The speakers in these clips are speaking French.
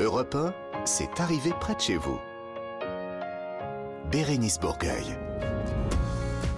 Europe 1, c'est arrivé près de chez vous. Bérénice Bourgueil.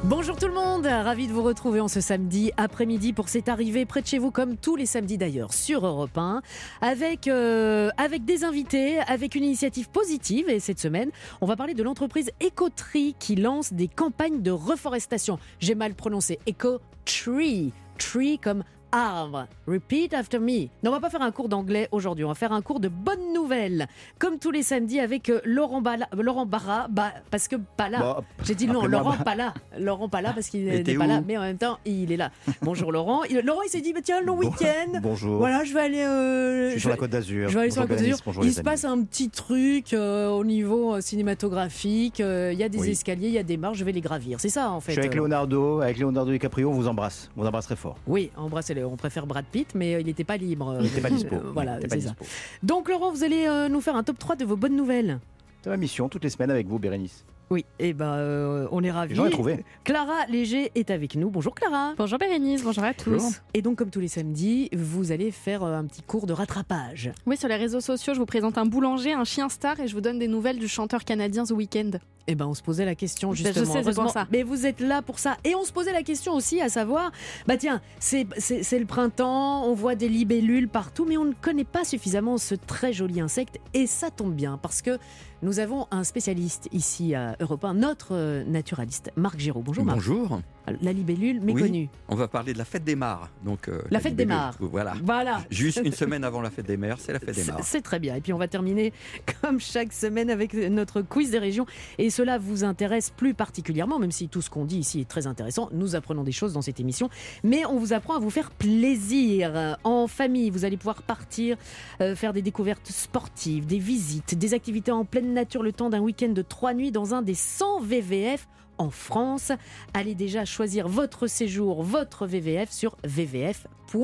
Bonjour tout le monde, ravi de vous retrouver en ce samedi après-midi pour cette arrivée près de chez vous comme tous les samedis d'ailleurs sur Europe 1 avec, euh, avec des invités, avec une initiative positive et cette semaine on va parler de l'entreprise Ecotree qui lance des campagnes de reforestation. J'ai mal prononcé, Ecotree, tree comme arbre. Repeat after me. Non, on va pas faire un cours d'anglais aujourd'hui, on va faire un cours de bonnes nouvelles. Comme tous les samedis avec euh, Laurent, Bala, Laurent Barra, bah, parce que pas là. J'ai dit non, Laurent Ba- pas là. Laurent pas là parce qu'il n'est pas là, mais en même temps, il est là. Bonjour Laurent. Il- Laurent, il s'est dit, bah, tiens, le Bon- week-end. Bonjour. Voilà, je vais aller. euh, Je suis je sur vais- la Côte d'Azur. je vais aller sur la Côte d'Azur. Il se passe un petit truc euh, au niveau euh, cinématographique. euh, Il y a des Oui. escaliers, il y a des marches, je vais les gravir. C'est ça en fait. Je suis avec euh. Leonardo, avec Leonardo DiCaprio, on vous embrasse. On vous embrasse très fort. Oui, embrassez-le. On préfère Brad Pitt, mais euh, il n'était pas libre. Il n'était pas dispo. Euh, voilà, c'est ça. dispo. Donc Laurent, vous allez euh, nous faire un top 3 de vos bonnes nouvelles. C'est ma mission toutes les semaines avec vous, Bérénice. Oui, et ben euh, on est ravis. J'en ai trouvé. Clara Léger est avec nous. Bonjour Clara. Bonjour Bérénice, bonjour à tous. Bonjour. Et donc comme tous les samedis, vous allez faire euh, un petit cours de rattrapage. Oui, sur les réseaux sociaux, je vous présente un boulanger, un chien star et je vous donne des nouvelles du chanteur canadien The Weeknd. Eh ben on se posait la question Ben, je justement. sais, pour Heureusement. ça. Mais vous êtes là pour ça. Et on se posait la question aussi à savoir, bah tiens, c'est c'est- c'est le printemps, on voit des libellules partout, mais on ne connaît pas suffisamment ce très joli insecte. Et ça tombe bien parce que nous avons un spécialiste ici à Europe 1, notre euh, naturaliste, Marc Giraud. Bonjour Marc. Bonjour. La libellule méconnue. On va parler de la fête des mares. Donc, euh, La fête des mares. Voilà. Voilà. Juste une semaine avant la fête des mers, c'est la fête des mares. C'est très bien. Et puis on va terminer comme chaque semaine avec notre quiz des régions. Et cela vous intéresse plus particulièrement, même si tout ce qu'on dit ici est très intéressant. Nous apprenons des choses dans cette émission. Mais on vous apprend à vous faire plaisir. En famille, vous allez pouvoir partir, euh, faire des découvertes sportives, des visites, des activités en pleine nature le temps d'un week-end de trois nuits dans un des 100 VVF en France. Allez déjà choisir votre séjour, votre VVF sur vvf.fr.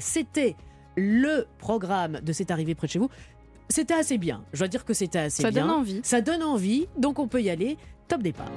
C'était le programme de cette arrivée près de chez vous. C'était assez bien. Je dois dire que c'était assez Ça bien. donne envie. Ça donne envie, donc on peut y aller. Top départ.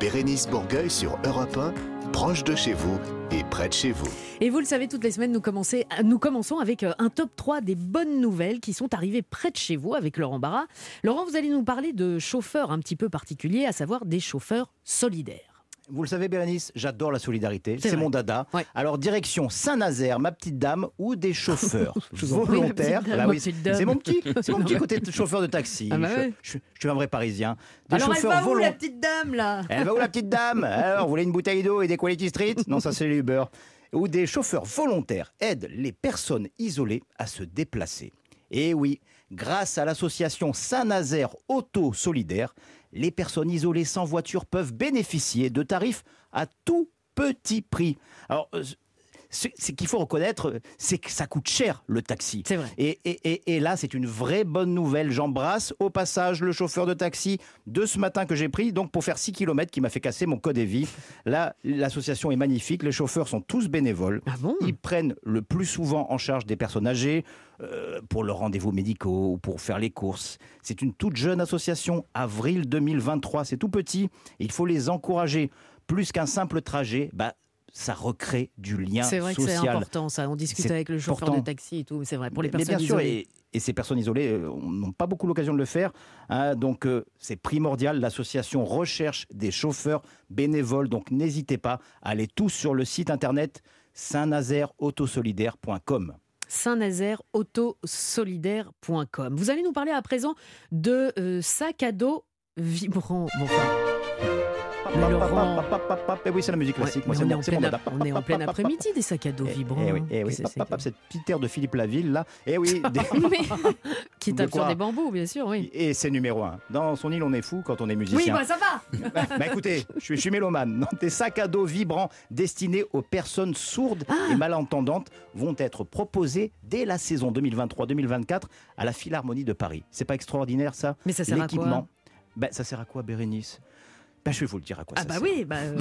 Bérénice Bourgueil sur Europe 1, proche de chez vous et près de chez vous. Et vous le savez, toutes les semaines, nous, commençons avec euh, un top 3 des bonnes nouvelles qui sont arrivées près de chez vous avec Laurent Barra. Laurent, vous allez nous parler de chauffeurs un petit peu particuliers, à savoir des chauffeurs solidaires. Vous le savez, Bérénice, j'adore la solidarité. C'est mon dada. Ouais. Alors, direction Saint-Nazaire, ma petite dame, ou des chauffeurs volontaires. Bah oui, c'est mon petit, c'est mon petit côté de chauffeur de taxi. Ah bah je, ouais. je- je suis un vrai Parisien. Des Alors elle chauffeurs va où la petite dame là? Elle va où la petite dame? Alors, vous voulez une bouteille d'eau et des Quality Street? Non, ça c'est les Uber. Où des chauffeurs volontaires aident les personnes isolées à se déplacer. Et oui, grâce à l'association Saint-Nazaire Auto Solidaire, les personnes isolées sans voiture peuvent bénéficier de tarifs à tout petit prix. Alors, ce qu'il faut reconnaître, c'est que ça coûte cher le taxi. C'est vrai. Et, et- et- et là, c'est une vraie bonne nouvelle. J'embrasse au passage le chauffeur de taxi de ce matin que j'ai pris, donc pour faire 6 km, qui m'a fait casser mon code et vie. Là, l'association est magnifique. Les chauffeurs sont tous bénévoles. Ah bon? Ils prennent le plus souvent en charge des personnes âgées euh, pour leurs rendez-vous médicaux ou pour faire les courses. C'est une toute jeune association, avril 2023. C'est tout petit. Il faut les encourager. Plus qu'un simple trajet, bah, ça recrée du lien C'est vrai que c'est social. important ça. On discute avec le chauffeur de taxi et tout, c'est vrai. Pour les Mais personnes bien sûr, isolées. et, et ces personnes isolées euh, n'ont pas beaucoup l'occasion de le faire. hein, donc euh, c'est primordial. L'association recherche des chauffeurs bénévoles. Donc n'hésitez pas à aller tous sur le site internet saint-nazaire-autosolidaire.com. saint-nazaire-autosolidaire.com. Vous allez nous parler à présent de euh, sac à dos vibrant. Bon, enfin, Laurent- Eh oui, c'est la musique classique. Moi, mais c'est on, est mon- en plein, dada. on est en plein après-midi des sacs à dos Eh, vibrants. eh oui, eh oui, cette petite air de Philippe Laville là. Eh oui, Qui tape sur des bambous, bien sûr, oui. et c'est numéro un. Dans son île, on est fou quand on est Oui, musicien. bah ça va Bah, bah, écoutez, je suis, mélomane. Des sacs à dos vibrants destinés aux personnes sourdes Ah. et malentendantes vont être proposés dès la saison 2023-2024 à la Philharmonie de Paris. C'est pas extraordinaire ça? Mais ça sert à quoi? Ben, ça sert à quoi, Bérénice? Ben, Je vais vous le dire à quoi Ah ça bah sert. oui, bah, euh,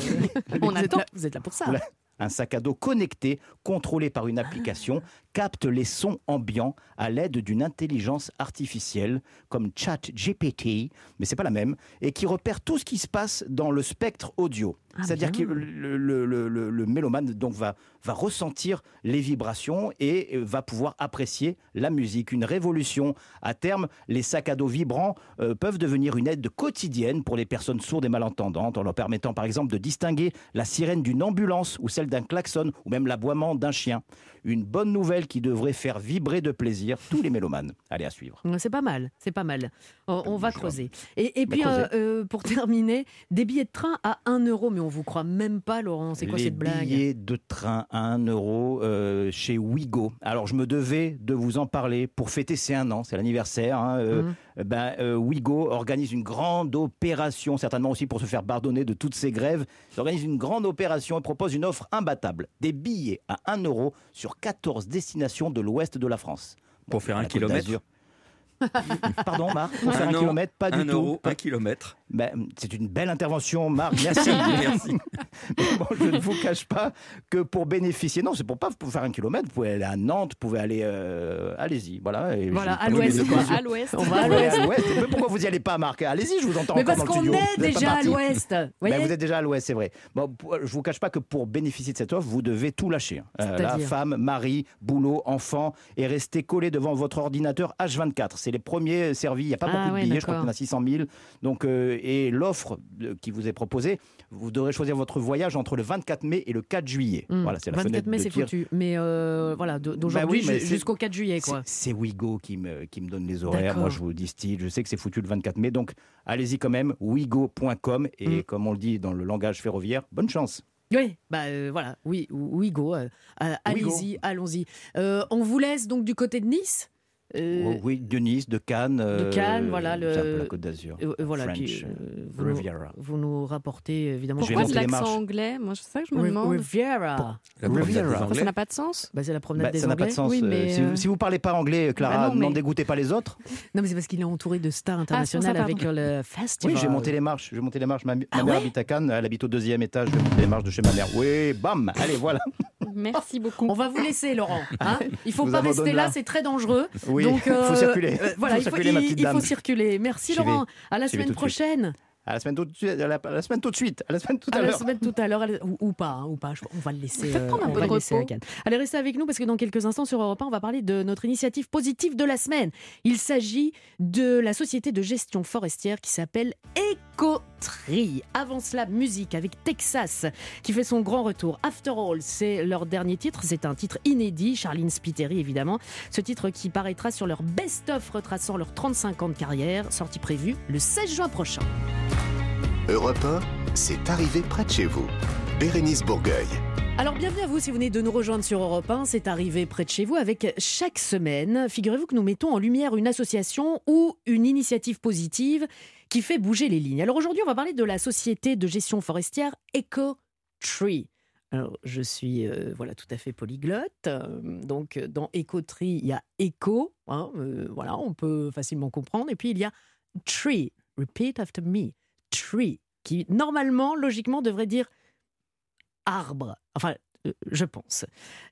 On vous êtes attend. là- vous êtes là pour ça. Un sac à dos connecté, contrôlé par une application capte les sons ambiants à l'aide d'une intelligence artificielle comme ChatGPT, mais c'est pas la même, et qui repère tout ce qui se passe dans le spectre audio. Ah, C'est-à-dire que bien. le, le- le- le- le mélomane donc va, va ressentir les vibrations et euh, va pouvoir apprécier la musique. Une révolution. À terme, les sacs à dos vibrants euh, peuvent devenir une aide quotidienne pour les personnes sourdes et malentendantes, en leur permettant par exemple de distinguer la sirène d'une ambulance ou celle d'un klaxon ou même l'aboiement d'un chien. Une bonne nouvelle qui devrait faire vibrer de plaisir tous les mélomanes. Allez à suivre. C'est pas mal, c'est pas mal. On, on va creuser. Et, puis, creuser. euh, euh, pour terminer, des billets de train à 1 euro, mais on vous croit même pas, Laurent. C'est quoi les cette blague? billets de train à 1 euro euh, chez Ouigo. Alors, je me devais de vous en parler pour fêter ces un an, c'est l'anniversaire. hein, Mhm. Ben, euh, Ouigo organise une grande opération, certainement aussi pour se faire pardonner de toutes ces grèves. Il organise une grande opération et propose une offre imbattable. Des billets à 1 euro sur 14 destinations de l'ouest de la France. Pour faire La un kilomètre. Pardon, Marc Pour faire un, kilomètre Pas du un tout. euro, un kilomètre. Ben, c'est une belle intervention, Marc. Merci. Merci. Bon, je ne vous cache pas que pour bénéficier, non, c'est pour pas pour faire un kilomètre. Vous pouvez aller à Nantes, vous pouvez aller, euh, allez-y, voilà. Et Voilà, à l'ouest. À l'ouest. On va à l'ouest. à l'ouest. Mais pourquoi vous y allez pas, Marc Allez-y, je vous entends Mais parce qu'on est déjà à l'ouest. Ben, vous êtes déjà à l'ouest, c'est vrai. Bon, je vous cache pas que pour bénéficier de cette offre, vous devez tout lâcher. Euh, la femme, mari, boulot, enfant, et rester collé devant votre ordinateur H24. C'est les premiers servis. Il n'y a pas Ah beaucoup de billets. Je crois qu'il y en a 600 000. Donc, euh, et l'offre qui vous est proposée, vous devrez choisir votre voyage entre le 24 mai et le 4 juillet. Hmm. Voilà, c'est la 24 fenêtre mai, c'est foutu. Mais euh, voilà, d'aujourd'hui Bah oui, c'est- jusqu'au 4 juillet. C'est Wigo qui me, qui me donne les horaires. Moi, je vous distille. Je sais que c'est foutu le 24 mai. Donc, allez-y quand même, wigo.com. Et Mm. comme on le dit dans le langage ferroviaire, bonne chance. Oui, bah euh, voilà, oui, oui, go. euh, allez-y, allons-y. Euh, on vous laisse donc du côté de Nice? Euh, oui, de Nice, de Cannes. euh, Cannes, voilà, le- la Côte d'Azur. euh, voilà, French, puis, euh, vous, nous, Riviera. vous nous rapportez évidemment. Pourquoi de les l'accent marches. anglais Moi, c'est ça que je me demande. Riviera. Riviera. Enfin, Anglais. ça n'a pas de sens. Bah, c'est la promenade Bah, des ça n'a pas Anglais. de sens. Oui, euh, mais, si, euh, si vous parlez pas anglais, Clara, Bah non, mais- n'en dégoûtez pas les autres. Non, mais c'est parce qu'il est entouré de stars Ah, internationales ça, avec euh, le festival. Oui, j'ai monté les marches. J'ai monté les marches. Ma, ma Ah mère ouais habite à Cannes. Elle habite au deuxième étage. Je vais monter les marches de chez ma mère. Oui, bam. Allez, voilà. Merci beaucoup. On va vous laisser, Laurent. Hein il faut vous pas rester là, là. c'est très dangereux. Oui, Donc, il faut euh, circuler. euh, voilà, Faut il faut, circuler, il- faut circuler. Merci. Laurent. À la semaine prochaine. À la semaine tout de suite. À la, à la semaine tout de suite. À la semaine tout à À la l'heure. semaine tout à l'heure, ou, ou pas, hein, ou pas. Je- On va le laisser. Faites prendre un on peu va de le laisser repos. Allez, restez avec nous parce que dans quelques instants sur Europe 1, on va parler de notre initiative positive de la semaine. Il s'agit de la société de gestion forestière qui s'appelle Ecotree. Avant cela, musique avec Texas qui fait son grand retour. After All, c'est leur dernier titre. C'est un titre inédit. Charlene Spiteri, évidemment. Ce titre qui paraîtra sur leur best-of retraçant leurs 35 ans de carrière, sortie prévue le 16 juin prochain. Europe 1, c'est arrivé près de chez vous. Bérénice Bourgueil. Alors bienvenue à vous si vous venez de nous rejoindre sur Europe 1, c'est arrivé près de chez vous avec chaque semaine, figurez-vous que nous mettons en lumière une association ou une initiative positive qui fait bouger les lignes. Alors aujourd'hui on va parler de la société de gestion forestière EcoTree. Alors je suis euh, voilà tout à fait polyglotte, Euh, donc euh, dans EcoTree il y a Eco, hein, voilà on peut facilement comprendre, et puis il y a Tree, repeat after me, Tree, qui normalement logiquement devrait dire arbre. Enfin, je pense.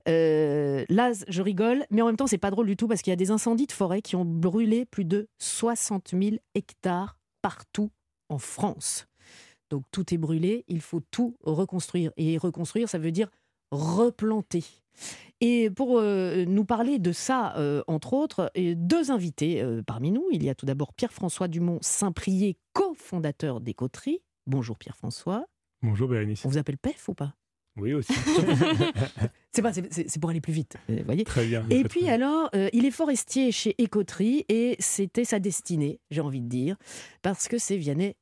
Euh, là, je rigole, mais en même temps, c'est pas drôle du tout parce qu'il y a des incendies de forêt qui ont brûlé plus de 60 000 hectares partout en France. Donc tout est brûlé, il faut tout reconstruire. Et reconstruire, ça veut dire replanter. Et pour euh, nous parler de ça, euh, entre autres, et deux invités euh, parmi nous. Il y a tout d'abord Pierre-François Dumont-Saint-Prié, cofondateur d'Écoterie. Bonjour Pierre-François. Bonjour Bérénice. On vous appelle PEF ou pas? Oui aussi. C'est pas, c'est- pour aller plus vite, vous voyez. Très bien. Et puis bien. alors, euh, il est forestier chez Écoterie et c'était sa destinée, j'ai envie de dire, parce que c'est Vianney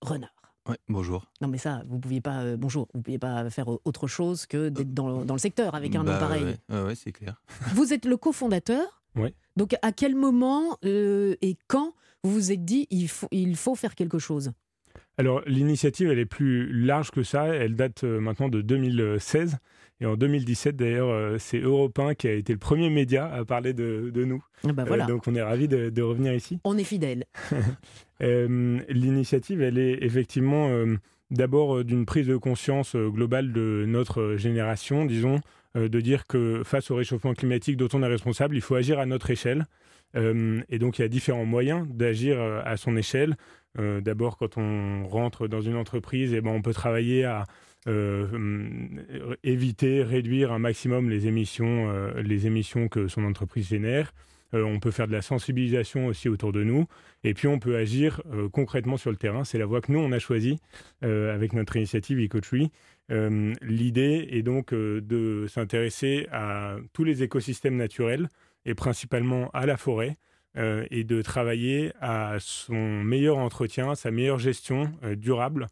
Renard. Ouais, bonjour. Non mais ça, vous pouviez pas, euh, bonjour, vous pouviez pas faire euh, autre chose que d'être dans, le- dans le secteur avec un nom Bah, pareil. Ouais, ouais, ouais, c'est clair. Vous êtes le cofondateur. Oui. Donc à quel moment euh, et quand vous vous êtes dit il faut, il faut faire quelque chose? Alors l'initiative, elle est plus large que ça. Elle date euh, maintenant de 2016. Et en 2017, d'ailleurs, euh, c'est Europe 1 qui a été le premier média à parler de, de nous. Ah bah Euh, voilà, donc on est ravis de, de revenir ici. on est fidèle. Euh, L'initiative, elle est effectivement euh, d'abord euh, d'une prise de conscience euh, globale de notre génération, disons, de dire que face au réchauffement climatique dont on est responsable, il faut agir à notre échelle. et donc il y a différents moyens d'agir à son échelle. D'abord, quand on rentre dans une entreprise, eh ben, on peut travailler à éviter, réduire un maximum les émissions, les émissions que son entreprise génère. Euh, on peut faire de la sensibilisation aussi autour de nous, et puis on peut agir euh, concrètement sur le terrain. C'est la voie que nous, on a choisie euh, avec notre initiative EcoTree. L'idée est donc de s'intéresser à tous les écosystèmes naturels, et principalement à la forêt, et de travailler à son meilleur entretien, sa meilleure gestion durable,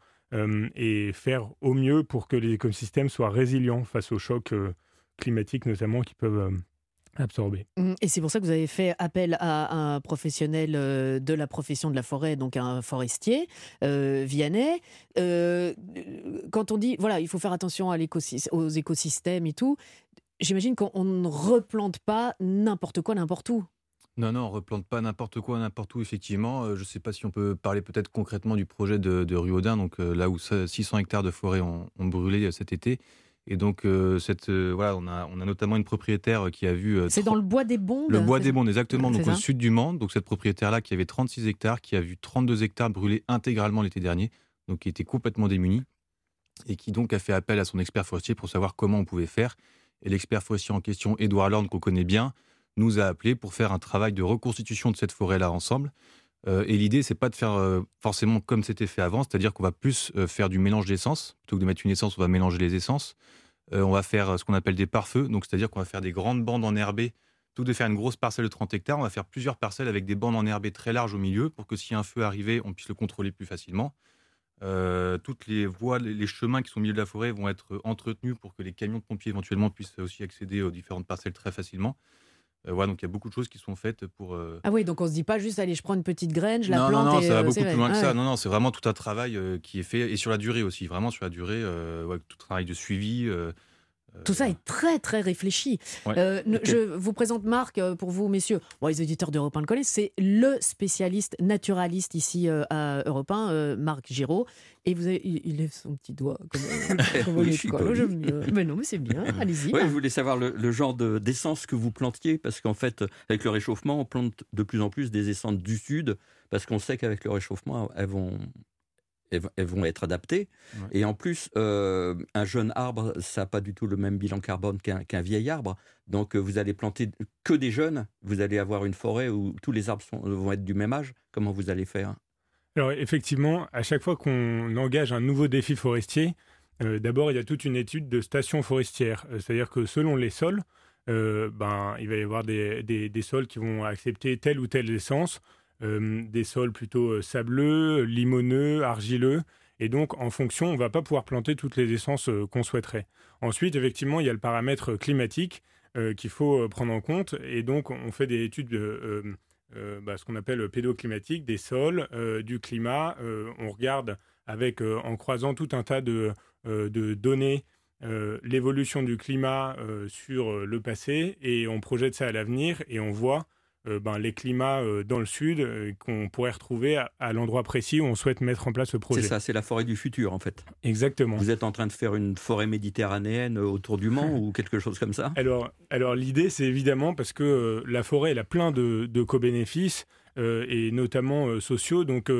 et faire au mieux pour que les écosystèmes soient résilients face aux chocs climatiques notamment qui peuvent absorbé. Mmh, et c'est pour ça que vous avez fait appel à un professionnel euh, de la profession de la forêt, donc un forestier, euh, Vianney. Euh, quand on dit, voilà, il faut faire attention aux écosystèmes et tout, j'imagine qu'on ne replante pas n'importe quoi, n'importe où. Non, non, on replante pas n'importe quoi, n'importe où, effectivement. Je ne sais pas si on peut parler peut-être concrètement du projet de, de Ruaudin, donc là où 600 hectares de forêt ont brûlé cet été. Et donc, euh, cette, euh, voilà, on a, on a notamment une propriétaire qui a vu. Euh, c'est dans le bois des Bondes Le bois des Bondes, exactement, donc au sud du Mans. Donc, cette propriétaire-là qui avait 36 hectares, qui a vu 32 hectares brûler intégralement l'été dernier, donc qui était complètement démunie, et qui donc a fait appel à son expert forestier pour savoir comment on pouvait faire. Et l'expert forestier en question, Edouard Lorne, qu'on connaît bien, nous a appelé pour faire un travail de reconstitution de cette forêt-là ensemble. et l'idée, c'est pas de faire forcément comme c'était fait avant, c'est-à-dire qu'on va plus faire du mélange d'essence. Plutôt que de mettre une essence, on va mélanger les essences. Euh, on va faire euh, ce qu'on appelle des pare-feux, c'est-à-dire qu'on va faire des grandes bandes enherbées. Tout de faire une grosse parcelle de 30 hectares, on va faire plusieurs parcelles avec des bandes enherbées très larges au milieu pour que si un feu arrivait, on puisse le contrôler plus facilement. Euh, toutes les voies, les chemins qui sont au milieu de la forêt vont être entretenus pour que les camions de pompiers éventuellement puissent aussi accéder aux différentes parcelles très facilement. Voilà, donc il y a beaucoup de choses qui sont faites pour. Ah oui, donc on se dit pas juste allez, je prends une petite graine, je la plante. Non, non, ça va beaucoup plus loin que ça. Non, non, c'est vraiment tout un travail qui est fait et sur la durée aussi, vraiment sur la durée, tout un travail de suivi. Tout ça est très très réfléchi. Euh, je vous présente Marc euh, pour vous, messieurs. les éditeurs d'Europe 1 le connaissent. C'est le spécialiste naturaliste ici euh, à Europe 1, Marc Giraud. Et vous avez, il, lève son petit doigt comme, comme oui, Mais non, mais c'est bien. Allez-y. Ouais, je voulais savoir le, genre d'essence que vous plantiez, parce qu'en fait, avec le réchauffement, on plante de plus en plus des essences du sud, parce qu'on sait qu'avec le réchauffement, elles vont elles vont être adaptées. Et en plus, euh, un jeune arbre, ça n'a pas du tout le même bilan carbone qu'un vieil arbre. Donc, euh, vous allez planter que des jeunes. Vous allez avoir une forêt où tous les arbres vont être du même âge. Comment vous allez faire? Alors, effectivement, à chaque fois qu'on engage un nouveau défi forestier, euh, d'abord, il y a toute une étude de station forestière. C'est-à-dire que selon les sols, ben, il va y avoir des, des, sols qui vont accepter telle ou telle essence. Euh, des sols plutôt euh, sableux, limoneux, argileux. Et donc, en fonction, on ne va pas pouvoir planter toutes les essences euh, qu'on souhaiterait. Ensuite, effectivement, il y a le paramètre climatique qu'il faut prendre en compte. Et donc, on fait des études de bah, ce qu'on appelle pédoclimatique, des sols, du climat. on regarde avec, en croisant tout un tas de, données l'évolution du climat sur le passé et on projette ça à l'avenir et on voit ben, les climats euh, dans le sud euh, qu'on pourrait retrouver à, l'endroit précis où on souhaite mettre en place ce projet. C'est ça, c'est la forêt du futur en fait. Exactement. Vous êtes en train de faire une forêt méditerranéenne autour du Mans ou quelque chose comme ça? Alors, alors l'idée c'est évidemment parce que la forêt elle a plein de, de co-bénéfices et notamment sociaux. Donc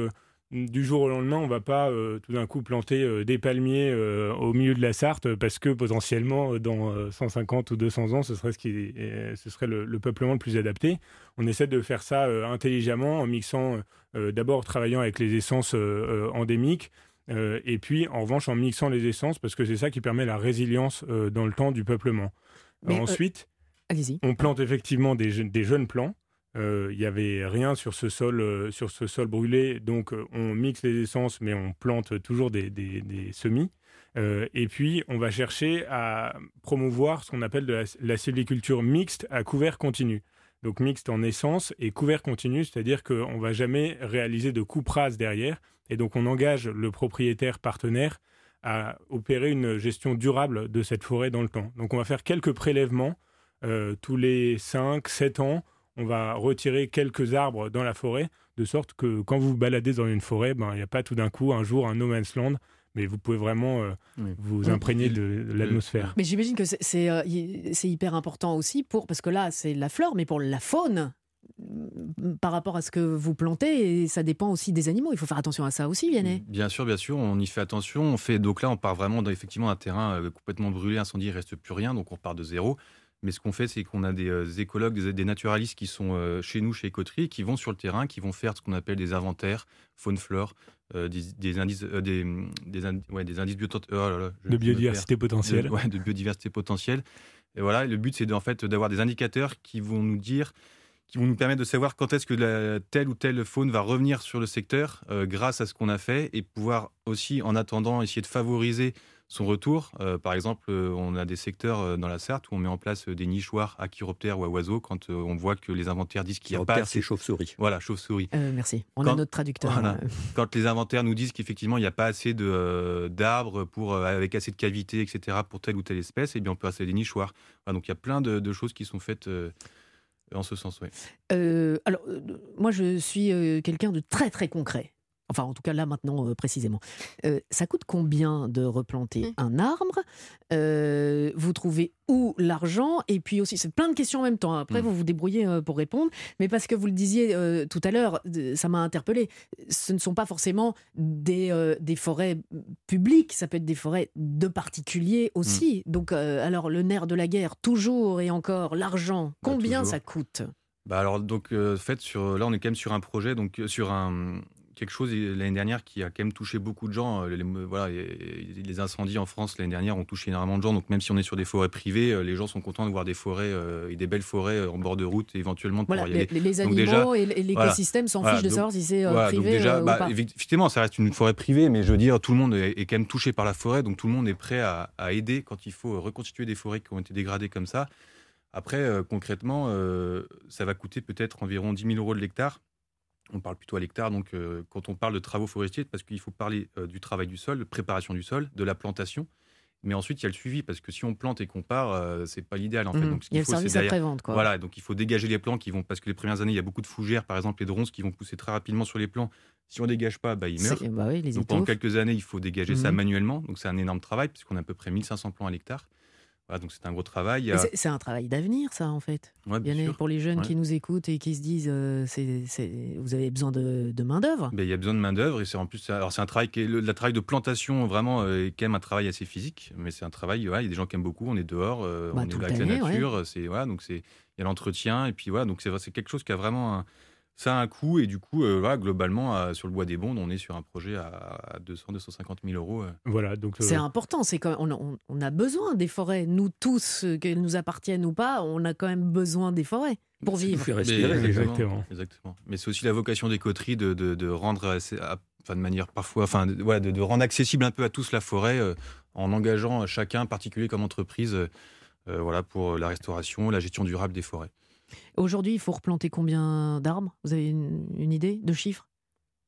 du jour au lendemain, on ne va pas euh, tout d'un coup planter euh, des palmiers euh, au milieu de la Sarthe parce que potentiellement dans 150 ou 200 ans, ce serait, ce qui, ce serait le, peuplement le plus adapté. On essaie de faire ça intelligemment en mixant, d'abord travaillant avec les essences endémiques et puis en revanche en mixant les essences parce que c'est ça qui permet la résilience dans le temps du peuplement. Ensuite, on plante effectivement des, des jeunes plants il n'y avait rien sur ce sol, euh, sur ce sol brûlé, donc euh, on mixe les essences, mais on plante toujours des, semis. et puis, on va chercher à promouvoir ce qu'on appelle de la, sylviculture mixte à couvert continu. Donc mixte en essence et couvert continu, c'est-à-dire qu'on ne va jamais réaliser de coupe rase derrière. Et donc on engage le propriétaire partenaire à opérer une gestion durable de cette forêt dans le temps. Donc on va faire quelques prélèvements tous les 5-7 ans on va retirer quelques arbres dans la forêt, de sorte que quand vous vous baladez dans une forêt, ben, il n'y a pas tout d'un coup un jour un no man's land, mais vous pouvez vraiment vous imprégner de, l'atmosphère. Mais j'imagine que c'est hyper important aussi pour, parce que là, c'est la flore, mais pour la faune, par rapport à ce que vous plantez et ça dépend aussi des animaux. Il faut faire attention à ça aussi, Vianney. Bien sûr, bien sûr, on y fait attention. On fait donc là, on part vraiment d'un effectivement un terrain euh, complètement brûlé, incendie, il reste plus rien, donc on part de zéro. Mais ce qu'on fait, c'est qu'on a des euh, écologues, des, naturalistes qui sont euh, chez nous, chez Écoterie, qui vont sur le terrain, qui vont faire ce qu'on appelle des inventaires faune-flore, des, indices, des, des, indices oh de biodiversité potentielle. De, de biodiversité potentielle. Et voilà, le but, c'est en fait d'avoir des indicateurs qui vont nous dire qui vont nous permettre de savoir quand est-ce que la, telle ou telle faune va revenir sur le secteur euh, grâce à ce qu'on a fait et pouvoir aussi, en attendant, essayer de favoriser son retour. Euh, par exemple, euh, on a des secteurs dans la Sarthe où on met en place des nichoirs à chiroptères ou à oiseaux quand on voit que les inventaires disent qu'il n'y a pas assez... chauves-souris. Voilà, chauves-souris. merci. On a notre traducteur. quand les inventaires nous disent qu'effectivement il n'y a pas assez d'arbres pour avec assez de cavités, etc. pour telle ou telle espèce, et eh bien on peut passer des nichoirs. donc il y a plein de, de choses qui sont faites en ce sens, oui. Euh, alors, euh, moi, je suis euh, quelqu'un de très, très concret. Enfin, en tout cas, là, maintenant, précisément. ça coûte combien de replanter mmh. un arbre? Vous trouvez où l'argent? Et puis aussi, c'est plein de questions en même temps. Après, mmh. vous vous débrouillez pour répondre. Mais parce que vous le disiez tout à l'heure, ça m'a interpellé. Ce ne sont pas forcément des, des forêts publiques, ça peut être des forêts de particuliers aussi. Mmh. Donc, alors, le nerf de la guerre, toujours et encore, l'argent, bah, combien ça coûte? Bah alors donc fait sur là on est quand même sur un projet donc sur un quelque chose l'année dernière qui a quand même touché beaucoup de gens. Euh, les, voilà, les incendies en France l'année dernière ont touché énormément de gens. Donc même si on est sur des forêts privées, euh, les gens sont contents de voir des forêts euh, et des belles forêts en bord de route éventuellement de voilà, y aller. Les, animaux et l'écosystème s'en fichent de savoir si c'est privé déjà, ou bah, pas. Effectivement, ça reste une forêt privée, mais je veux dire, tout le monde est, quand même touché par la forêt, donc tout le monde est prêt à, aider quand il faut reconstituer des forêts qui ont été dégradées comme ça. Après, concrètement, ça va coûter peut-être environ 10 000 euros de l'hectare on parle plutôt à l'hectare. Donc, euh, quand on parle de travaux forestiers, parce qu'il faut parler euh, du travail du sol, de préparation du sol, de la plantation. Mais ensuite, il y a le suivi, parce que si on plante et qu'on part, euh, c'est pas l'idéal en fait. Mmh. Donc, il y a le service après-vente. Voilà, donc il faut dégager les plants qui vont, parce que les premières années, il y a beaucoup de fougères, par exemple, les dronces qui vont pousser très rapidement sur les plants. Si on dégage pas, bah, ils meurent. Bah donc pendant quelques années, il faut dégager ça mmh. manuellement. Donc c'est un énorme travail, puisqu'on a à peu près 1500 plants à l'hectare donc c'est un gros travail. C'est un travail d'avenir, ça, en fait. bien, Pour les jeunes qui nous écoutent et qui se disent, euh, vous avez besoin de, main d'œuvre. Ben, il y a besoin de main d'œuvre et c'est en plus, alors c'est un travail qui est, le, travail de plantation vraiment euh, quand même un travail assez physique, mais c'est un travail, il y a des gens qui aiment beaucoup. On est dehors, euh, bah, on est avec la nature, c'est voilà, donc c'est il y a l'entretien et puis voilà, donc c'est quelque chose qui a vraiment un, ça a un coût et du coup, euh, globalement, sur le bois des Bondes, on est sur un projet à, 200-250 000 euros. Euh. Voilà, donc c'est important. C'est quand on, on, a besoin des forêts. Nous tous, qu'elles nous appartiennent ou pas, on a quand même besoin des forêts pour vivre. respirer, exactement. exactement. Mais c'est aussi la vocation des coteries de, de, rendre, enfin, de manière parfois, enfin, de, ouais, de, rendre accessible un peu à tous la forêt euh, en engageant chacun, particulier comme entreprise, voilà, pour la restauration, la gestion durable des forêts. Aujourd'hui, il faut replanter combien d'arbres? Vous avez une, idée de chiffres?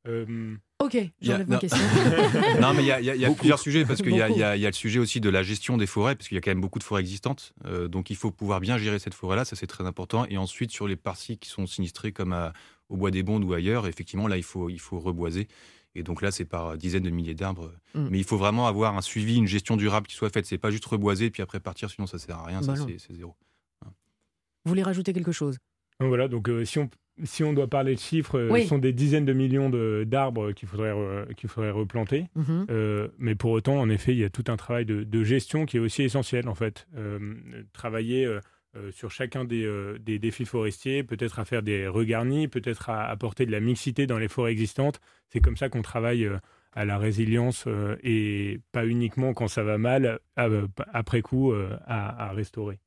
Euh... Ok, j'enlève ma question. non, mais il y a, plusieurs sujets, parce qu'il y, a le sujet aussi de la gestion des forêts, parce qu'il y a quand même beaucoup de forêts existantes. Euh, donc il faut pouvoir bien gérer cette forêt-là, ça c'est très important. Et ensuite, sur les parties qui sont sinistrées, comme au Bois des Bondes ou ailleurs, effectivement, là, il faut, il faut reboiser. Et donc là, c'est par dizaines de milliers d'arbres. Mm. Mais il faut vraiment avoir un suivi, une gestion durable qui soit faite. C'est pas juste reboiser puis après partir, sinon ça sert à rien, ça bah c'est zéro. Vous voulez rajouter quelque chose? Voilà, donc euh, si, on, si on doit parler de chiffres, euh, ce sont des dizaines de millions d'arbres qu'il faudrait, faudrait replanter. Mhm. Euh, mais pour autant, en effet, il y a tout un travail de, gestion qui est aussi essentiel, en fait. travailler sur chacun des, des défis forestiers, peut-être à faire des regarnis, peut-être à apporter de la mixité dans les forêts existantes. C'est comme ça qu'on travaille à la résilience et pas uniquement quand ça va mal, après coup, à, à restaurer.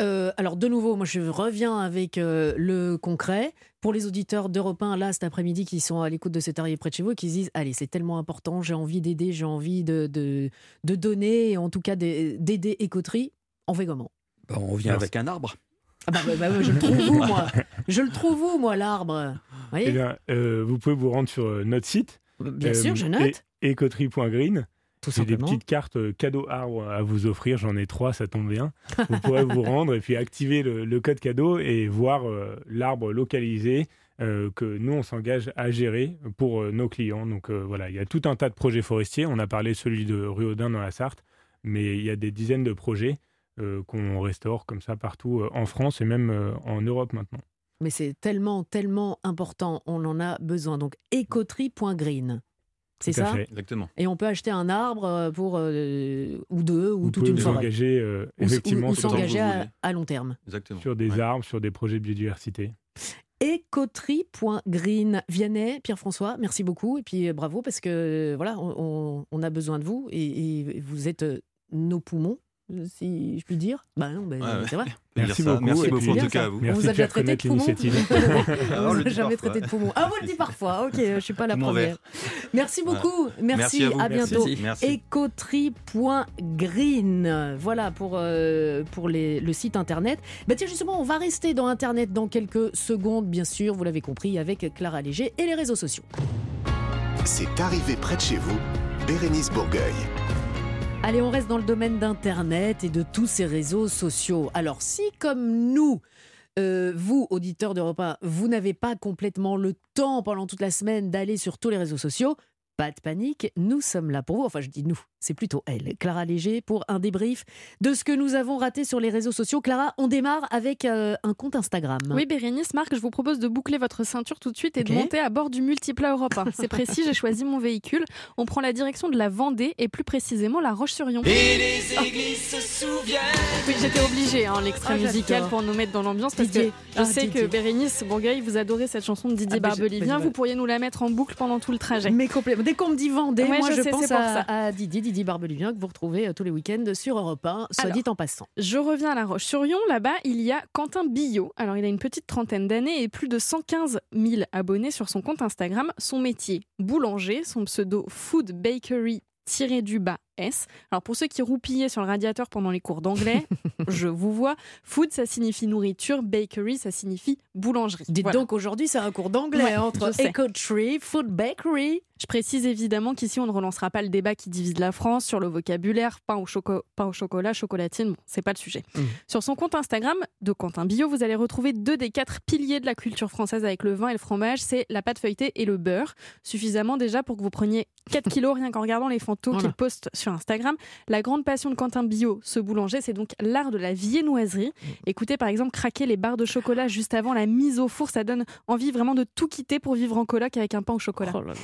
Euh, alors de nouveau, moi je reviens avec euh, le concret. Pour les auditeurs d'Europe 1, là cet après-midi, qui sont à l'écoute de cet arrivé près de chez vous, qui se disent, allez, c'est tellement important, j'ai envie d'aider, j'ai envie de, de, donner, en tout cas d'aider Écoterie, on fait comment? Bah, On vient avec un arbre. Ah bah, bah, bah, je le trouve où, moi? Je le trouve où, moi, l'arbre? Eh euh, Vous pouvez vous rendre sur notre site. Bien sûr, je note. Écoterie.green. tout J'ai des petites cartes euh, cadeau arbre à vous offrir. J'en ai trois, ça tombe bien. Vous pourrez vous rendre et puis activer le, le code cadeau et voir euh, l'arbre localisé euh, que nous, on s'engage à gérer pour euh, nos clients. Donc voilà, il y a tout un tas de projets forestiers. On a parlé de celui de rue Audin dans la Sarthe, mais il y a des dizaines de projets qu'on restaure comme ça partout en France et même en Europe maintenant. Mais c'est tellement, tellement important. On en a besoin. Donc, écoterie.green. C'est ça fait. Exactement. Et on peut acheter un arbre euh, pour euh, ou deux ou Vous toute une vous forêt. engager euh, effectivement ou, ou s'engager. à, long terme. Exactement. sur des Ouais. arbres, sur des projets de biodiversité. Écoterie.green. Vianney, Pierre-François, merci beaucoup. Et puis euh, bravo parce que voilà, on, a besoin de vous et, et vous êtes nos poumons, si je puis dire. Bah non, ben, Ouais, c'est vrai. Merci beaucoup, Merci beaucoup en tout cas à vous. Merci on vous a déjà traité de l'initiative. on vous le a dit jamais parfois. traité de poumons. Ah, vous le dites parfois. Ok, je suis pas la Poumon première. vert. Merci beaucoup. Merci. Merci à vous. À bientôt. Écoterie.green. Voilà pour, euh, pour les- le site internet. Bah tiens, justement, on va rester dans internet dans quelques secondes, bien sûr, vous l'avez compris, avec Clara Léger et les réseaux sociaux. C'est arrivé près de chez vous, Bérénice Bourgueil. Allez, on reste dans le domaine d'internet et de tous ces réseaux sociaux. Alors, si comme nous, euh, vous, auditeurs d'Europe 1, vous n'avez pas complètement le temps pendant toute la semaine d'aller sur tous les réseaux sociaux, pas de panique, nous sommes là pour vous. Enfin, je dis nous, c'est plutôt elle, Clara Léger, pour un débrief de ce que nous avons raté sur les réseaux sociaux. Clara, on démarre avec euh, un compte Instagram. Oui, Bérénice, Marc, je vous propose de boucler votre ceinture tout de suite et de monter à bord du Multiplat Europe 1. C'est précis, j'ai choisi mon véhicule. On prend la direction de la Vendée et plus précisément la Roche-sur-Yon. Oui, j'étais obligée, hein, l'extrait Ah, musical pour nous mettre dans l'ambiance parce Didier. que je Ah, sais Didier. que Bérénice Bourgueil, vous adorez cette chanson de Didier Ah, Barbelivien. Vous pourriez nous la mettre en boucle pendant tout le trajet. Mais complètement. Dès qu'on me dit Vendée, Ouais, moi je je, sais, pense à, à Didier, Didier Barbelivien, que vous retrouvez euh, tous les week-ends sur Europe 1, soit Alors. dit en passant. Je reviens à La Roche-sur-Yon. Là-bas, il y a Quentin Billot. Alors, il a une petite trentaine d'années et plus de 115 000 abonnés sur son compte Instagram. Son métier, boulanger. Son pseudo, Food Bakery tiré du bas S. Alors pour ceux qui roupillaient sur le radiateur pendant les cours d'anglais, je vous vois. Food, ça signifie nourriture. Bakery, ça signifie boulangerie. Dites Voilà. donc, aujourd'hui, c'est un cours d'anglais Ouais, entre. Eco Tree, Food Bakery. Je précise évidemment qu'ici, on ne relancera pas le débat qui divise la France sur le vocabulaire pain au, choco- pain au chocolat, chocolatine. Bon, c'est pas le sujet. Mhm. Sur son compte Instagram de Quentin Billot, vous allez retrouver deux des quatre piliers de la culture française avec le vin et le fromage c'est la pâte feuilletée et le beurre. Suffisamment déjà pour que vous preniez 4 kilos rien qu'en regardant les photos Voilà. qu'il poste sur Instagram. La grande passion de Quentin Billot, ce boulanger, c'est donc l'art de la viennoiserie. Écoutez par exemple craquer les barres de chocolat juste avant la mise au four, ça donne envie vraiment de tout quitter pour vivre en coloc avec un pain au chocolat. Oh là là.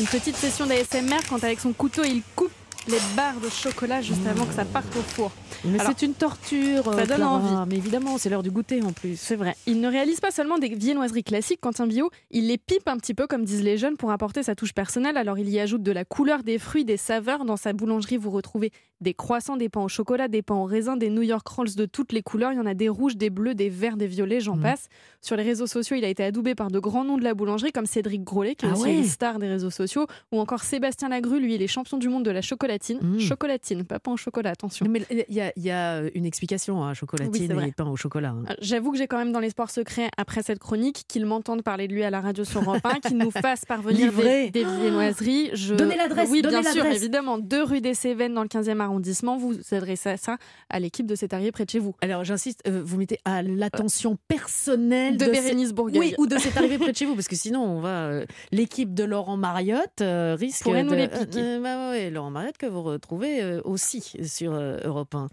Une petite session d'ASMR quand avec son couteau il coupe les barres de chocolat juste avant que ça parte au four. Mais c'est une torture. ça euh, donne Clara. envie. Mais évidemment, c'est l'heure du goûter en plus. C'est vrai. Il ne réalise pas seulement des viennoiseries classiques, Quentin Bio, il les pipe un petit peu comme disent les jeunes pour apporter sa touche personnelle. Alors il y ajoute de la couleur, des fruits, des saveurs. Dans sa boulangerie, vous retrouvez des croissants, des pains au chocolat, des pains au raisin, des New York Rolls de toutes les couleurs. Il y en a des rouges, des bleus, des verts, des violets, j'en Mhm. passe. Sur les réseaux sociaux, il a été adoubé par de grands noms de la boulangerie comme Cédric Grolet, qui est Ah aussi ouais. une star des réseaux sociaux, ou encore Sébastien Lagru, lui, il est champion du monde de la chocolatine. Mhm. Chocolatine, pas pain au chocolat, attention. Mais il y a, y a une explication à Oui, chocolatine et pain au chocolat. hein. Euh, J'avoue que j'ai quand même dans l'espoir secret, après cette chronique, qu'il m'entende parler de lui à la radio sur Europe 1, qu'il nous fasse parvenir des, des viennoiseries. Je... Donnez l'adresse, Oui, donnez bien sûr, évidemment. Deux rue des Cévennes dans le 15e arrondissement. Vous adressez ça à l'équipe de cet arrivé près de chez vous. Alors j'insiste, euh, vous mettez à l'attention personnelle De, ces- Bérénice Bourgueil. Oui, ou de cet arrivé près de chez vous, parce que sinon, on va. euh, L'équipe de Laurent Mariotte euh, risque Pourrait de. nous les piquer. Euh, bah ouais, Laurent Mariotte que vous retrouvez euh, aussi sur euh, Europe 1.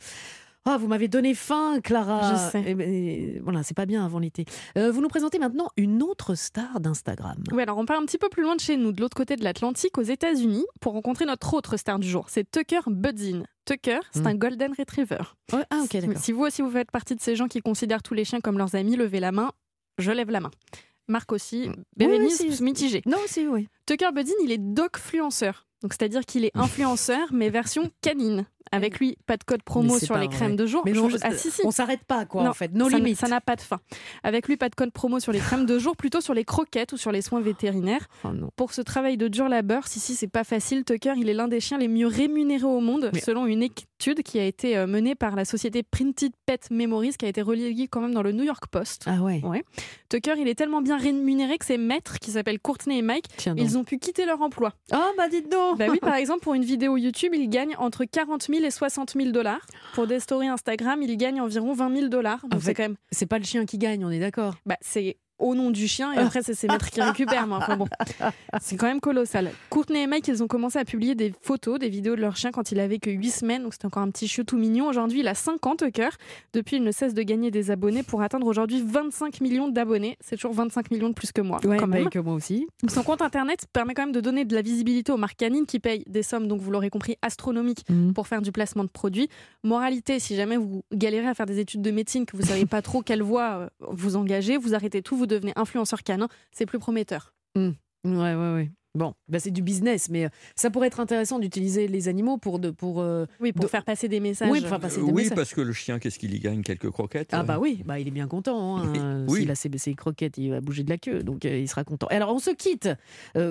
Ah, vous m'avez donné faim, Clara. Je sais. Eh ben, eh, voilà, c'est pas bien avant l'été. Euh, vous nous présentez maintenant une autre star d'Instagram. Oui, alors on part un petit peu plus loin de chez nous, de l'autre côté de l'Atlantique, aux États-Unis, pour rencontrer notre autre star du jour. C'est Tucker Budzin. Tucker, c'est Hmm. un Golden Retriever. Ah, ok, d'accord. Si vous aussi vous faites partie de ces gens qui considèrent tous les chiens comme leurs amis, levez la main. Je lève la main. Marc aussi. Bérénice, oui, si. mitigé. Non, c'est oui. Tucker Budzin, il est dog-fluenceur. Donc, c'est-à-dire qu'il est influenceur, mais version canine. Avec lui, pas de code promo sur les crèmes de jour. Mais non, ah, si, si. on s'arrête pas, quoi, en fait. Nos limites. Ça n'a pas de fin. Avec lui, pas de code promo sur les crèmes de jour, plutôt sur les croquettes ou sur les soins vétérinaires. Oh Pour ce travail de dur labeur, si, si, c'est pas facile. Tucker, il est l'un des chiens les mieux rémunérés au monde, selon une étude qui a été euh, menée par la société Printed Pet Memories, qui a été relayée quand même dans le New York Post. Ah ouais. ouais. Tucker, il est tellement bien rémunéré que ses maîtres, qui s'appellent Courtney et Mike, ils ont pu quitter leur emploi. Oh, bah dites donc Bah oui, par exemple, pour une vidéo YouTube, il gagne entre 40 000 et 60 000 dollars. Pour des stories Instagram, il gagne environ 20 000 dollars. Donc c'est quand même. C'est pas le chien qui gagne, on est d'accord. Bah c'est au nom du chien et après c'est ses maîtres qui récupèrent. enfin bon, c'est quand même colossal. Courtney et Mike, ils ont commencé à publier des photos, des vidéos de leur chien quand il avait que 8 semaines, donc c'était encore un petit chiot tout mignon. Aujourd'hui, il a 50 cœurs. Depuis, il ne cesse de gagner des abonnés pour atteindre aujourd'hui 25 millions d'abonnés. C'est toujours 25 millions de plus que moi. Ouais, quand même. que moi aussi. Son compte internet permet quand même de donner de la visibilité aux marques canines qui payent des sommes, donc vous l'aurez compris, astronomiques mhm. pour faire du placement de produits. Moralité, si jamais vous galérez à faire des études de médecine, que vous savez pas trop quelle voie euh, vous engager, vous arrêtez tout, vous devenez influenceur canin, c'est plus prometteur. Mmh. Ouais, ouais, ouais. Bon, bah c'est du business, mais euh, ça pourrait être intéressant d'utiliser les animaux pour de, pour euh, oui pour faire passer des messages. Oui, pour passer des oui parce que le chien, qu'est-ce qu'il y gagne quelques croquettes. Ah bah oui, bah il est bien content. Hein. S'il a ses, croquettes, il va bouger de la queue, donc euh, il sera content. Et alors on se quitte,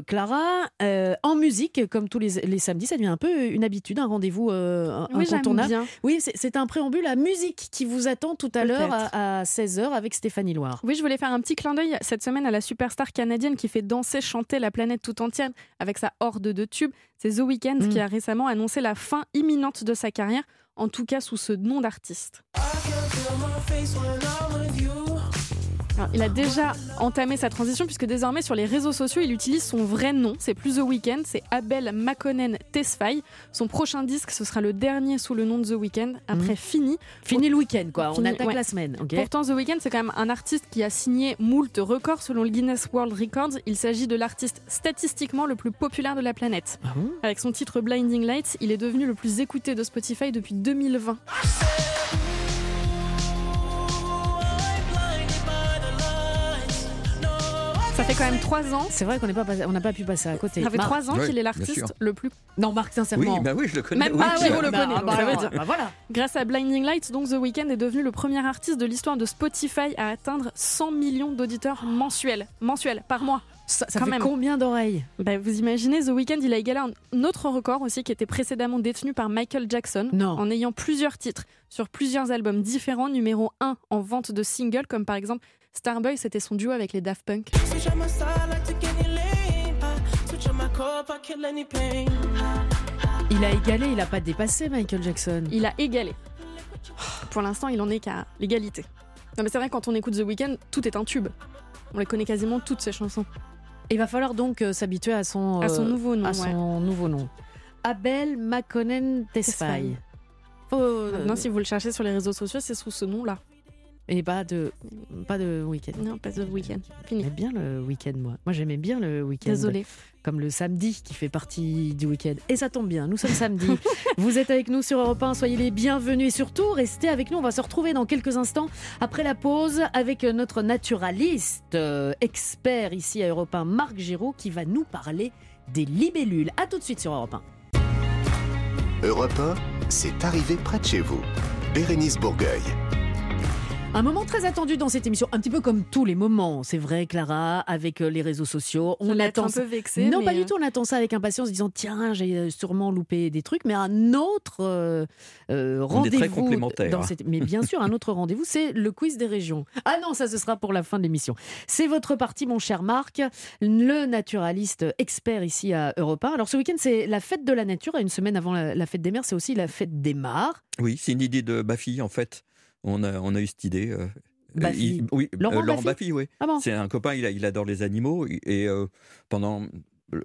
Clara, en musique, comme tous les, les, samedis, ça devient un peu une habitude, un rendez-vous oui, incontournable. Oui, c'est un préambule à musique qui vous attend tout à l'heure à, à 16h avec Stéphanie Loire. Oui, je voulais faire un petit clin d'œil cette semaine à la superstar canadienne qui fait danser, chanter la planète tout entière avec sa horde de tubes. C'est The Weeknd qui mm. a récemment annoncé la fin imminente de sa carrière, en tout cas sous ce nom d'artiste il a déjà entamé sa transition puisque désormais sur les réseaux sociaux, il utilise son vrai nom. C'est plus The Weeknd, c'est Abel Makonnen Tesfaye. Son prochain disque, ce sera le dernier sous le nom de The Weeknd. Après, mhm. fini. Fini le week-end, quoi. On attaque la semaine. Pourtant, The Weeknd, c'est quand même un artiste qui a signé moult records selon le Guinness World Records. Il s'agit de l'artiste statistiquement le plus populaire de la planète. Ah Avec son titre Blinding Lights, il est devenu le plus écouté de Spotify depuis 2020. Fait quand même trois ans. C'est vrai qu'on n'a pas, pas pu passer à côté. Ça fait trois ans qu'il est l'artiste le plus. Non, Marc, sincèrement. Oui, bah oui, je le connais. Même oui, ah, le bah, connaît. Bah, bah, voilà. Grâce à Blinding Lights, donc The Weeknd est devenu le premier artiste de l'histoire de Spotify à atteindre 100 millions d'auditeurs mensuels, mensuels par mois. Ça, fait combien d'oreilles? Bah, Vous imaginez, The Weeknd, il a égalé un autre record aussi qui était précédemment détenu par Michael Jackson non. en ayant plusieurs titres sur plusieurs albums différents, numéro 1 en vente de singles, comme par exemple Starboy, c'était son duo avec les Daft Punk. Il a égalé, il n'a pas dépassé Michael Jackson. Il a égalé. Pour l'instant, il en est qu'à l'égalité. Non mais c'est vrai, quand on écoute The Weeknd, tout est un tube. On les connaît quasiment toutes ces chansons. Il va falloir donc euh, s'habituer à son, à son nouveau nom. À son nouveau nom. Abel Makonnen Tesfaye. Maintenant, si vous le cherchez sur les réseaux sociaux, c'est sous ce nom-là. Et pas de, pas de week-end. Non, pas de week-end. Fini. J'aimais bien le week-end, moi. Moi, j'aimais bien le week-end. Désolée. Comme le samedi qui fait partie du week-end. Et ça tombe bien, nous sommes samedi. Vous êtes avec nous sur Europe 1, soyez les bienvenus et surtout, restez avec nous. On va se retrouver dans quelques instants après la pause avec notre naturaliste, euh, expert ici à Europe 1, Marc Giraud, qui va nous parler des libellules. A tout de suite sur Europe 1. Europe 1, c'est arrivé près de chez vous. Bérénice Bourgueil. Un moment très attendu dans cette émission, un petit peu comme tous les moments, c'est vrai, Clara, avec euh, les réseaux sociaux. On attend un peu vexé. Non, pas du euh, tout. On attend ça avec impatience, disant tiens, j'ai euh, sûrement loupé des trucs, mais un autre rendez-vous. très complémentaire. Mais bien sûr, un autre rendez-vous, c'est le quiz des régions. Ah non, ça ce sera pour la fin de l'émission. C'est votre partie, mon cher Marc, le naturaliste expert ici à Europa. Alors ce week-end, c'est la fête de la nature. Et une semaine avant la, la fête des mers, c'est aussi la fête des mares. Oui, c'est une idée de ma fille en fait on a, on a eu cette idée. Euh, Baffy. oui, Laurent, Laurent Baffy, oui. Ah c'est un copain, il, il, adore les animaux. Et pendant euh,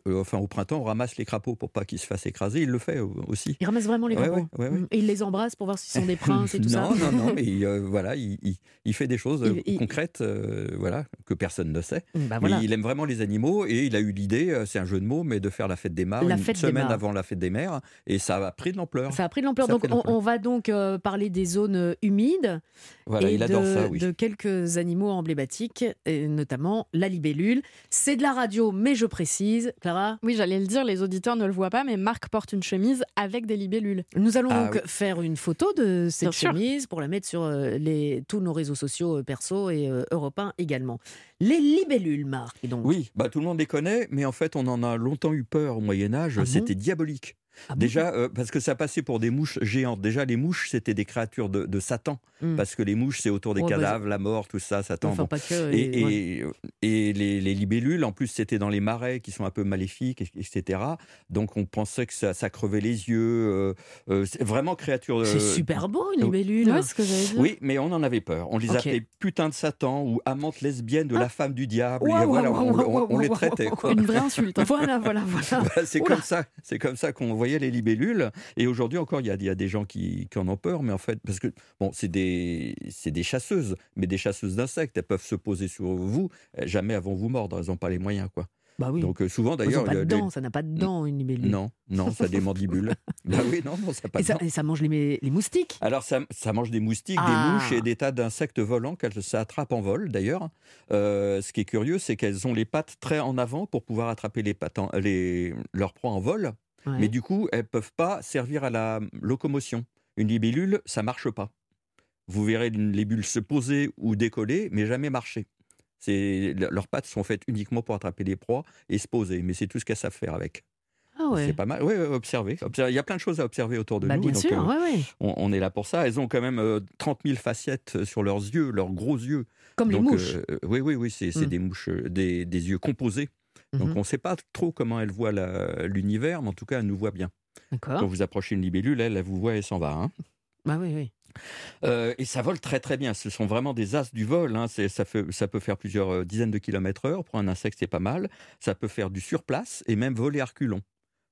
enfin au printemps, on ramasse les crapauds pour pas qu'ils se fassent écraser. Il le fait aussi. Il ramasse vraiment les crapauds. et il les embrasse pour voir s'ils sont des princes et tout ça. Non, non, non, mais euh, voilà, il, il, fait des choses concrètes, euh, voilà, que personne ne sait. Bah, mais il aime vraiment les animaux et il a eu l'idée, c'est un jeu de mots, mais de faire la fête des mares une semaine avant la fête des mers. Et ça a pris de l'ampleur. Ça a pris de l'ampleur. Donc on, va donc parler des zones humides. Voilà, et il adore de, ça, oui. de quelques animaux emblématiques, et notamment la libellule. C'est de la radio, mais je précise, Clara Oui, j'allais le dire, les auditeurs ne le voient pas, mais Marc porte une chemise avec des libellules. Nous allons Ah donc oui. faire une photo de cette Bien sûr. chemise pour la mettre sur euh, les, tous nos réseaux sociaux euh, perso et euh, européens également. Les libellules, Marc. Donc. Oui, bah, tout le monde les connaît, mais en fait, on en a longtemps eu peur au Moyen-Âge. Ah bon c'était diabolique. Ah bon Déjà, euh, parce que ça passait pour des mouches géantes. Déjà, les mouches, c'était des créatures de, de Satan. Hmm. Parce que les mouches, c'est autour des Ouais, bah, cadavres, la mort, tout ça, Satan. Enfin, bon. pas que. Et, et- ouais. et, et les, les libellules, en plus, c'était dans les marais qui sont un peu maléfiques, et- etc. Donc, on pensait que ça, ça crevait les yeux. euh, euh, vraiment créature. C'est euh, super beau, une libellule. Ouais, c'est ce que. Oui, mais on en avait peur. On les appelait putain de Satan ou amante lesbienne de la femme du diable. Et voilà, on, waouh, on- on les traitait. quoi. Une vraie insulte. hein. Voilà, voilà, voilà. Voilà, c'est comme ça, c'est comme ça qu'on voyait les libellules. Et aujourd'hui encore, il y a, il y a des gens qui, qui en ont peur, mais en fait, parce que bon, c'est des, c'est des chasseuses, mais des chasseuses d'insectes. Elles peuvent se poser sur vous, euh, jamais elles vont vous mordre. Elles n'ont pas les moyens, quoi. Bah oui. Donc euh, souvent, d'ailleurs, pas de ça n'a pas de dents, une libellule. non, non, ça a des mandibules. bah oui, non, non, ça n'a pas Et de ça, dents. et ça mange les, les moustiques. Alors ça, ça mange des moustiques, Ah. des mouches et des tas d'insectes volants qu'elles s'attrapent en vol d'ailleurs. Euh, ce qui est curieux, c'est qu'elles ont les pattes très en avant pour pouvoir attraper les pattes en- les, leurs proies en vol. Ouais. Mais du coup, elles peuvent pas servir à la locomotion. Une libellule, ça marche pas. Vous verrez une libellule se poser ou décoller, mais jamais marcher. C'est leurs pattes sont faites uniquement pour attraper les proies et se poser, mais c'est tout ce qu'elles savent faire avec. Ah ouais. C'est pas mal. Oui, observer. Observer. Il y a plein de choses à observer autour de Bah, nous. bien donc, sûr, euh, ouais, ouais. on, on est là pour ça. Elles ont quand même euh, 30 000 facettes sur leurs yeux, leurs gros yeux. Comme les mouches. euh, oui, oui, oui, c'est c'est Mm. des mouches, euh, des, des yeux composés. Donc Mhm. on ne sait pas trop comment elles voient la- l'univers, mais en tout cas, elles nous voient bien. Quand vous approchez une libellule, elle, elle vous voit et s'en va. hein. Bah oui, oui. Euh, et ça vole très très bien. Ce sont vraiment des as du vol. hein. Ça, fait- ça peut faire plusieurs euh, dizaines de kilomètres heure. Pour un insecte, c'est pas mal. Ça peut faire du surplace et même voler à reculons.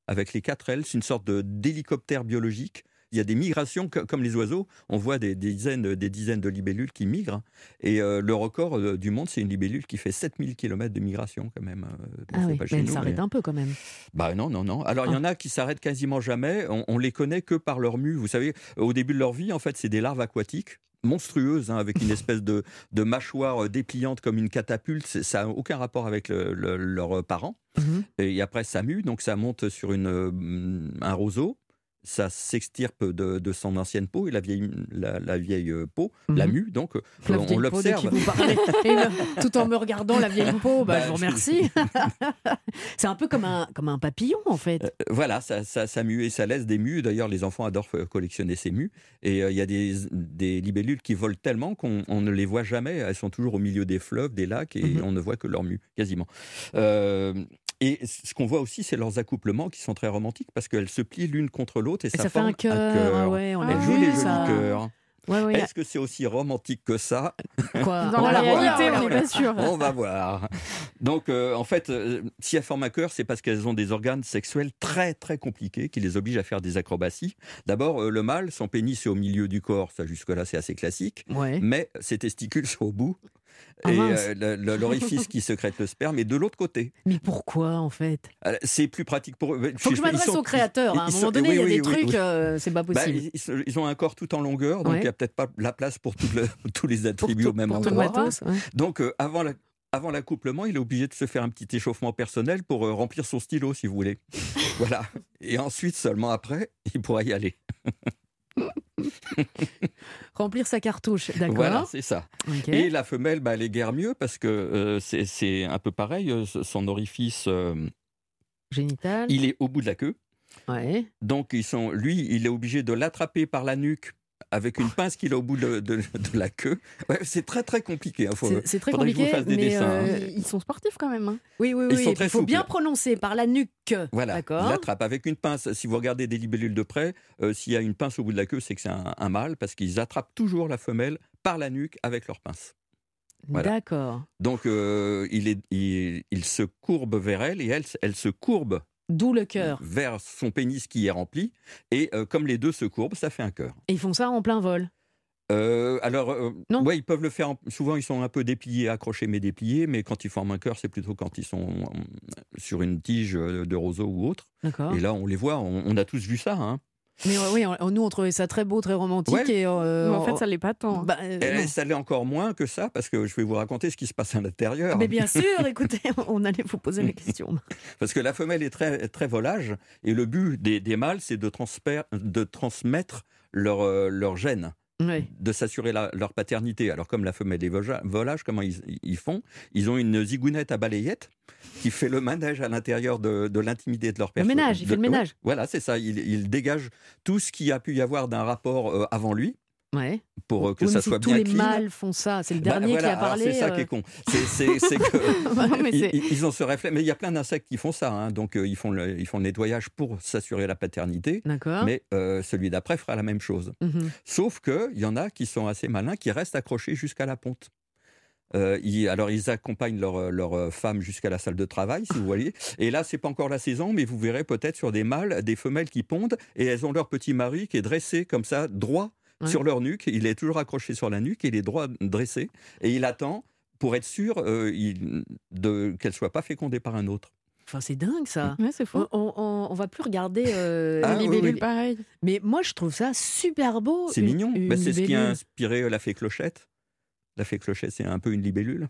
Avec les quatre ailes, c'est une sorte de- d'hélicoptère biologique. Il y a des migrations, co- comme les oiseaux. On voit des, des dizaines, des dizaines de libellules qui migrent. Et euh, le record euh, du monde, c'est une libellule qui fait 7000 km de migration quand même. euh, Ah oui, pas mais elle s'arrête mais- un peu quand même. bah non, non, non. Alors il y Ah. en a qui s'arrêtent quasiment jamais. On, on les connaît que par leur mue. Vous savez, au début de leur vie, en fait, c'est des larves aquatiques monstrueuses, hein, avec une espèce de, de mâchoire dépliante comme une catapulte. Ça n'a aucun rapport avec le- le- leurs parents. Mhm. Et après, ça mue, donc ça monte sur une, un roseau. Ça s'extirpe de, de son ancienne peau, et la vieille, la, la vieille euh, peau, la mue, donc euh, La on l'observe. tout en me regardant la vieille peau, bah, Bah, je vous remercie. c'est un peu comme un, comme un papillon en fait. Euh, Voilà, ça, ça, ça mue et ça laisse des mues. D'ailleurs, les enfants adorent euh, collectionner ces mues. Et euh, il y a des, des libellules qui volent tellement qu'on on ne les voit jamais. Elles sont toujours au milieu des fleuves, des lacs, et Mhm. on ne voit que leurs mues, quasiment. Euh, et ce qu'on voit aussi, c'est leurs accouplements qui sont très romantiques parce qu'elles se plient l'une contre l'autre et, Et ça, ça fait forme un cœur. ouais, on a Elles jouent les jolis cœurs. Ouais, ouais. Est-ce que c'est aussi romantique que ça? Quoi? Dans On la voir. réalité, Voilà, on n'est pas sûr. On va voir. Donc, euh, en fait, euh, si elles forment un cœur, c'est parce qu'elles ont des organes sexuels très, très compliqués qui les obligent à faire des acrobaties. D'abord, euh, le mâle, son pénis est au milieu du corps. Ça, jusque-là, c'est assez classique. Ouais. Mais ses testicules sont au bout. Ah, et euh, l'orifice qui sécrète le sperme est de l'autre côté. Mais pourquoi en fait? Euh, C'est plus pratique pour eux. Faut que je m'adresse sont- au créateur. hein. À un moment donné, oui, il y a oui, des oui, trucs, euh, c'est pas Bah, possible. ils, ils ont un corps tout en longueur, donc il Ouais. n'y a peut-être pas la place pour le- tous les attributs tout- au même endroit. matos, ouais. Donc, euh, avant la- avant l'accouplement, il est obligé de se faire un petit échauffement personnel pour remplir son stylo, si vous voulez. voilà. Et ensuite, seulement après, il pourra y aller. Remplir sa cartouche, d'accord. Voilà, c'est ça. Et la femelle, bah, elle est guère mieux parce que euh, c'est- c'est un peu pareil. euh, Son orifice, euh, Génital. il est au bout de la queue. Ouais. Donc, ils sont, lui, il est obligé de l'attraper par la nuque avec une pince qu'il a au bout de, de- de la queue. Ouais, c'est très, très compliqué. hein, faut- C'est- très que je compliqué. mais, dessins, hein. euh, Ils ils sont sportifs quand même. hein. Oui, oui, Ils oui. sont et très Il faut bien prononcer par la nuque. Voilà, il D'accord. l'attrape avec une pince. Si vous regardez des libellules de près, euh, s'il y a une pince au bout de la queue, c'est que c'est un, un mâle parce qu'ils attrapent toujours la femelle par la nuque avec leur pince. Voilà. D'accord. Donc euh, il, est, il, il se courbe vers elle et elle, elle se courbe D'où le cœur. vers son pénis qui est rempli. Et euh, comme les deux se courbent, ça fait un cœur. Et ils font ça en plein vol. Euh, alors, euh, Non. ouais, ils peuvent le faire. en- souvent, ils sont un peu dépliés, accrochés mais dépliés. Mais quand ils forment un cœur, c'est plutôt quand ils sont sur une tige de roseau ou autre. Et là, on les voit. On, on a tous vu ça. hein. Mais euh, oui, on- nous on trouvait ça très beau, très romantique. Ouais. Et, euh, Mais en fait, ça l'est pas tant. bah, euh, ça l'est encore moins que ça, parce que je vais vous raconter ce qui se passe à l'intérieur. Mais bien sûr, écoutez, on allait vous poser la question. Parce que la femelle est très, très volage, et le but des, des mâles, c'est de, transper- de transmettre leur, euh, leur gène, De s'assurer leur paternité. Alors comme la femelle est voja- volage, comment ils, ils font? Ils ont une zigounette à balayette qui fait le manège à l'intérieur de, de l'intimité de leur Le personne. ménage, il de- fait le ménage. ouais, voilà, c'est ça. Il, il dégage tout ce qu'il y a pu y avoir d'un rapport euh, avant lui, Ouais. pour euh, que Oui, ça soit tous bien les clean. mâles font ça. C'est le Bah, dernier voilà, qui a parlé. C'est ça euh, qui est con. C'est- que Non, mais ils, ont ce réflexe. Mais il y a plein d'insectes qui font ça. hein. Donc euh, ils, font le, ils font le nettoyage pour s'assurer la paternité. D'accord. Mais euh, celui d'après fera la même chose. Mhm. Sauf qu'il y en a qui sont assez malins, qui restent accrochés jusqu'à la ponte. Euh, ils- alors ils accompagnent leur, leur euh, femme jusqu'à la salle de travail, si vous voyez. Et là, c'est pas encore la saison, mais vous verrez peut-être sur des mâles des femelles qui pondent et elles ont leur petit mari qui est dressé comme ça, droit Ouais. sur leur nuque. Il est toujours accroché sur la nuque, il est droit dressé et il attend pour être sûr euh, il- de qu'elle soit pas fécondée par un autre. Enfin, c'est dingue ça. Ouais, c'est fou. On, on, on va plus regarder euh, Ah, les oui. Pareil. Mais moi, je trouve ça super beau. C'est une- mignon. une Bah, c'est ce qui a inspiré euh, la fée Clochette. La fée Clochette, c'est un peu une libellule.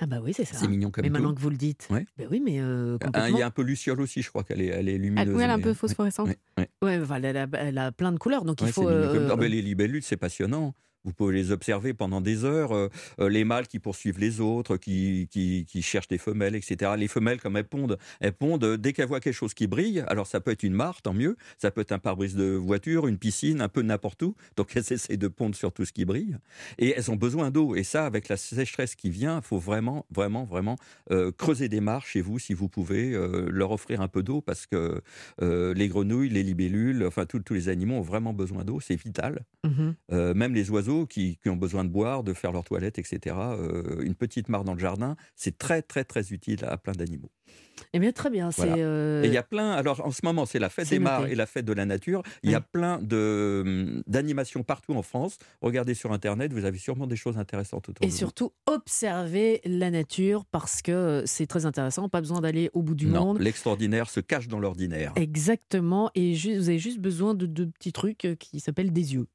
Ah bah oui, c'est ça. C'est mignon comme Mais tout. maintenant que vous le dites. Ouais. Ben oui, mais euh, Ah, complètement. Il y a un peu luciole aussi, je crois qu'elle est, elle est lumineuse. ouais, elle est un peu euh, phosphorescente. ouais, ouais. Ouais, enfin, elle, a, elle a plein de couleurs, donc Ouais, il faut. euh, Ah, ben, les libellules, c'est passionnant. Vous pouvez les observer pendant des heures. euh, euh, les mâles qui poursuivent les autres, qui, qui, qui cherchent des femelles, etc. Les femelles, comme elles pondent, elles pondent euh, dès qu'elles voient quelque chose qui brille. Alors ça peut être une mare, tant mieux. Ça peut être un pare-brise de voiture, une piscine, un peu n'importe où. Donc elles essaient de pondre sur tout ce qui brille. Et elles ont besoin d'eau. Et ça, avec la sécheresse qui vient, il faut vraiment, vraiment, vraiment euh, creuser des mares chez vous, si vous pouvez, euh, leur offrir un peu d'eau, parce que les grenouilles, les libellules, enfin tous- les animaux ont vraiment besoin d'eau. C'est vital. Euh, même les oiseaux qui, qui ont besoin de boire, de faire leur toilette, etc. euh, une petite mare dans le jardin, c'est très très très utile à plein d'animaux. Eh bien, très bien. Voilà. Euh, Et il y a plein. Alors en ce moment, c'est la fête des mares et la fête de la nature. Il y a plein hum, d'animations partout en France. Regardez sur internet, vous avez sûrement des choses intéressantes autour Et de vous. surtout, observer la nature parce que c'est très intéressant. Pas besoin d'aller au bout du non, monde. l'extraordinaire se cache dans l'ordinaire. Exactement. Et vous avez juste besoin de deux petits trucs euh, qui s'appellent des yeux.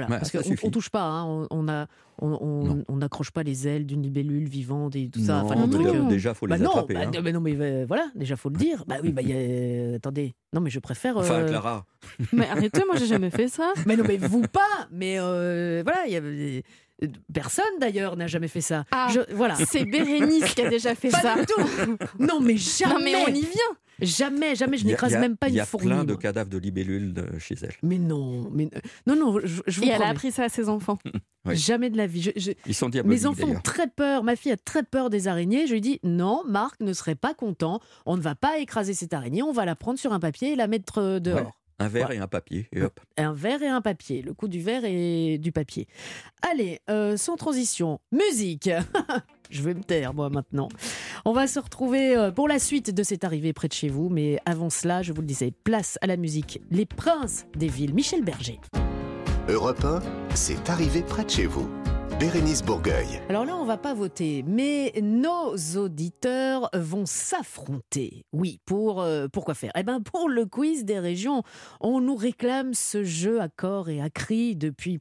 Voilà. Ouais, parce qu'on on touche pas. hein, on- on a, on- on Non. on n'accroche pas les ailes d'une libellule vivante et tout ça. non, Enfin, non, non. euh, déjà, faut bah les non, attraper. bah, hein. mais non, mais euh, voilà, déjà faut le dire. Bah oui, bah y a- attendez. Non, mais je préfère. Enfin, euh, Clara, Mais arrêtez, moi j'ai jamais fait ça. Mais non, mais vous pas. Mais euh, voilà, il y a euh, personne d'ailleurs n'a jamais fait ça. Ah. Je- voilà. C'est Bérénice qui a déjà fait Pas ça. du tout. Non, mais jamais. Non mais on y vient. Jamais, jamais. Je n'écrase il y a- même pas Il y une a fourmi. plein de cadavres de libellules de- chez elle. Mais non, mais non, non. Je, je vous Et elle a appris ça à ses enfants. Oui. Jamais de la vie. Je- je- Ils sont diaboliques Mes enfants ont très peur. Ma fille a très peur des araignées. Je lui dis non, Marc ne serait pas content. On ne va pas écraser cette araignée. On va la prendre sur un papier et la mettre euh, dehors. Ouais. Un verre et un papier. Et hop. Un verre et un papier. Le coup du verre et du papier. Allez, euh, sans transition, musique. Je vais me taire, moi, maintenant. On va se retrouver euh, pour la suite de cette arrivée près de chez vous. Mais avant cela, je vous le disais, place à la musique. Les princes des villes. Michel Berger. Europe 1, c'est arrivé près de chez vous. Bérénice Bourgueil. Alors là, on va pas voter, mais nos auditeurs vont s'affronter. Oui, pour euh, pourquoi faire? Eh ben pour le quiz des régions. On nous réclame ce jeu à corps et à cri depuis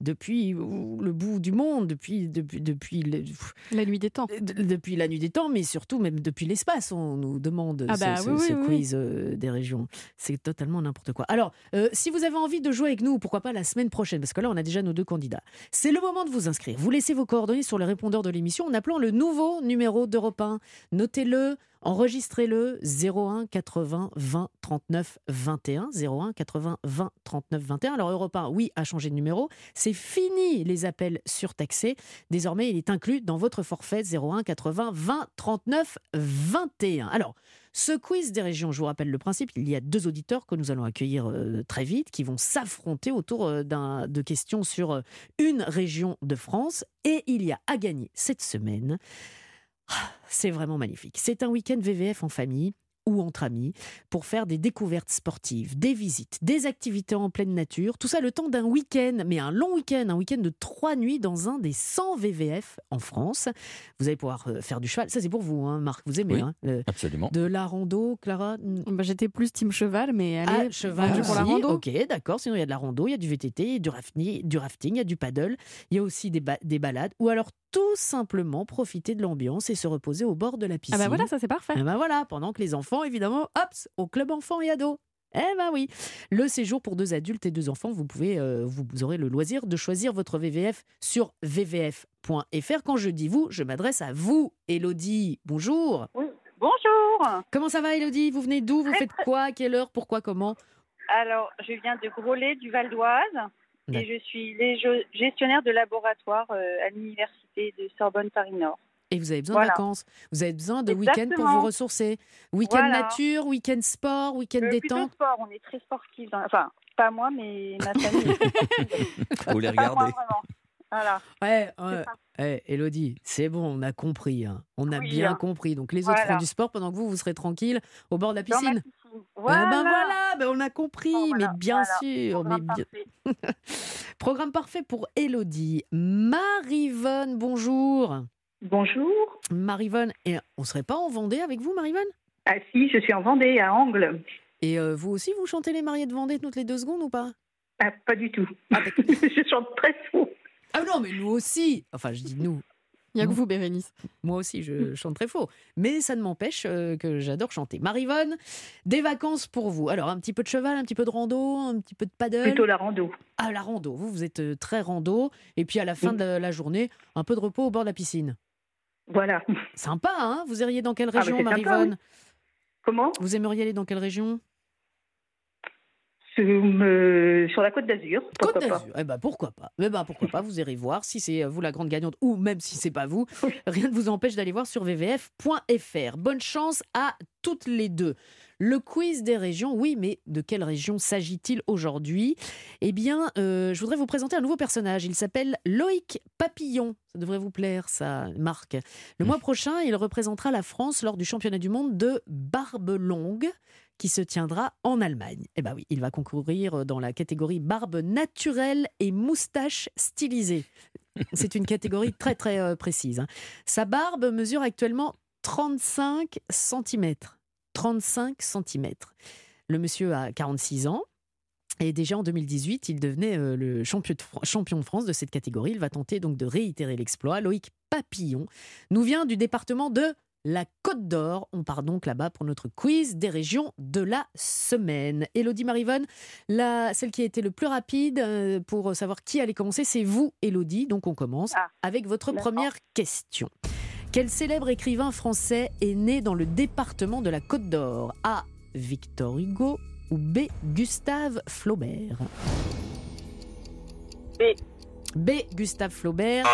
depuis le bout du monde, depuis depuis depuis le- La nuit des temps. de- depuis la nuit des temps, mais surtout même depuis l'espace, on nous demande Ah ce, bah ce- oui, ce oui, oui. quiz euh, des régions. C'est totalement n'importe quoi. Alors, euh, si vous avez envie de jouer avec nous, pourquoi pas la semaine prochaine, parce que là, on a déjà nos deux candidats. C'est le moment de vous inscrire. Vous laissez vos coordonnées sur le répondeur de l'émission en appelant le nouveau numéro d'Europe 1. Notez-le, enregistrez-le 01 80 20 39 21. 01 80 20 39 21. Alors, Europe 1, oui, a changé de numéro. C'est fini les appels surtaxés. Désormais, il est inclus dans votre forfait 01 80 20 39 21. Alors, ce quiz des régions, je vous rappelle le principe, il y a deux auditeurs que nous allons accueillir euh, très vite qui vont s'affronter autour euh, de questions sur euh, une région de France. Et il y a à gagner cette semaine. Ah, C'est vraiment magnifique. C'est un week-end VVF en famille. Ou entre amis pour faire des découvertes sportives, des visites, des activités en pleine nature. Tout ça le temps d'un week-end, mais un long week-end, un week-end de trois nuits dans un des 100 VVF en France. Vous allez pouvoir euh, faire du cheval. Ça, c'est pour vous, hein, Marc. Vous aimez Oui, hein, le- Absolument. de la rando, Clara? Bah, J'étais plus team cheval, mais ah, allez, cheval vendu pour la rando. Ok, d'accord. Sinon, il y a de la rando, il y a du VTT, du rafting, du rafting, il y a du paddle. Il y a aussi des, ba- des balades. Ou alors, tout simplement, profiter de l'ambiance et se reposer au bord de la Ah piscine. bah voilà, ça c'est parfait. Eh ben voilà, pendant que les enfants, évidemment, hop, au club enfants et ados. Eh ben oui. Le séjour pour deux adultes et deux enfants, vous pouvez, euh, vous aurez le loisir de choisir votre VVF sur vvf.fr. Quand je dis vous, je m'adresse à vous, Elodie. Bonjour. Oui, bonjour. Comment ça va, Elodie? Vous venez d'où? Vous faites quoi? À quelle heure? Pourquoi? Comment? Alors, je viens de Groslay, du Val d'Oise, et je suis gestionnaire de laboratoire euh, à l'université de Sorbonne Paris-Nord. Et vous avez besoin Voilà. de vacances. Vous avez besoin de week-end pour vous ressourcer. Week-end Voilà. nature, week-end sport, week-end Euh, détente. sport, on est très sportifs. dans- Enfin, pas moi, mais ma famille. Vous les regardez. Voilà. Ouais, ça. Eh, Elodie, c'est bon, on a compris. hein. On a Oui, bien hein. compris. Donc les autres Voilà. font du sport pendant que vous, vous serez tranquille au bord de la piscine. piscine. Eh Voilà. ben voilà, ben on a compris, Bon, voilà, mais bien voilà. sûr. Mais Programme bien... parfait. Programme parfait pour Elodie. Marivonne, bonjour. Bonjour. Marivonne, et on serait pas en Vendée avec vous, Marivonne? Ah si, je suis en Vendée, à Angle. Et euh, vous aussi, vous chantez les mariés de Vendée toutes les deux secondes ou pas? Ah, pas du tout. Ah, je chante très faux. Ah non, mais nous aussi. Enfin, je dis nous. Il y a que vous, Bérénice. Moi aussi, je chante très faux. Mais ça ne m'empêche euh, que j'adore chanter. Marivonne, des vacances pour vous. Alors, un petit peu de cheval, un petit peu de rando, un petit peu de paddle? Plutôt la rando. Ah, la rando. Vous, vous êtes euh, très rando. Et puis, à la fin Oui. de la journée, un peu de repos au bord de la piscine. Voilà. Sympa, hein? Vous iriez dans quelle bah, région, Marivonne? Comment? Vous aimeriez aller dans quelle région? Sur, me- sur la côte d'Azur. Côte d'Azur. Eh ben pourquoi pas Eh ben pourquoi pas Vous irez voir si c'est euh, vous la grande gagnante ou même si c'est pas vous. Rien ne vous empêche d'aller voir sur vvf.fr. Bonne chance à toutes les deux. Le quiz des régions, oui, mais de quelle région s'agit-il aujourd'hui? Eh bien, euh, je voudrais vous présenter un nouveau personnage. Il s'appelle Loïc Papillon. Ça devrait vous plaire, ça, Marc. Le mois prochain, il représentera la France lors du championnat du monde de barbe longue qui se tiendra en Allemagne. Eh bien oui, il va concourir dans la catégorie barbe naturelle et moustache stylisée. C'est une catégorie très très euh, précise. hein. Sa barbe mesure actuellement 35 cm. 35 cm. Le monsieur a 46 ans. Et déjà en 2018, il devenait euh, le champion de France de cette catégorie. Il va tenter donc de réitérer l'exploit. Loïc Papillon nous vient du département de la Côte d'Or. On part donc là-bas pour notre quiz des régions de la semaine. Elodie Marivonne, la, celle qui a été le plus rapide euh, pour savoir qui allait commencer, c'est vous, Elodie. Donc on commence Ah, avec votre première question. Quel célèbre écrivain français est né dans le département de la Côte d'Or? A. Victor Hugo ou B. Gustave Flaubert? B. B. Gustave Flaubert.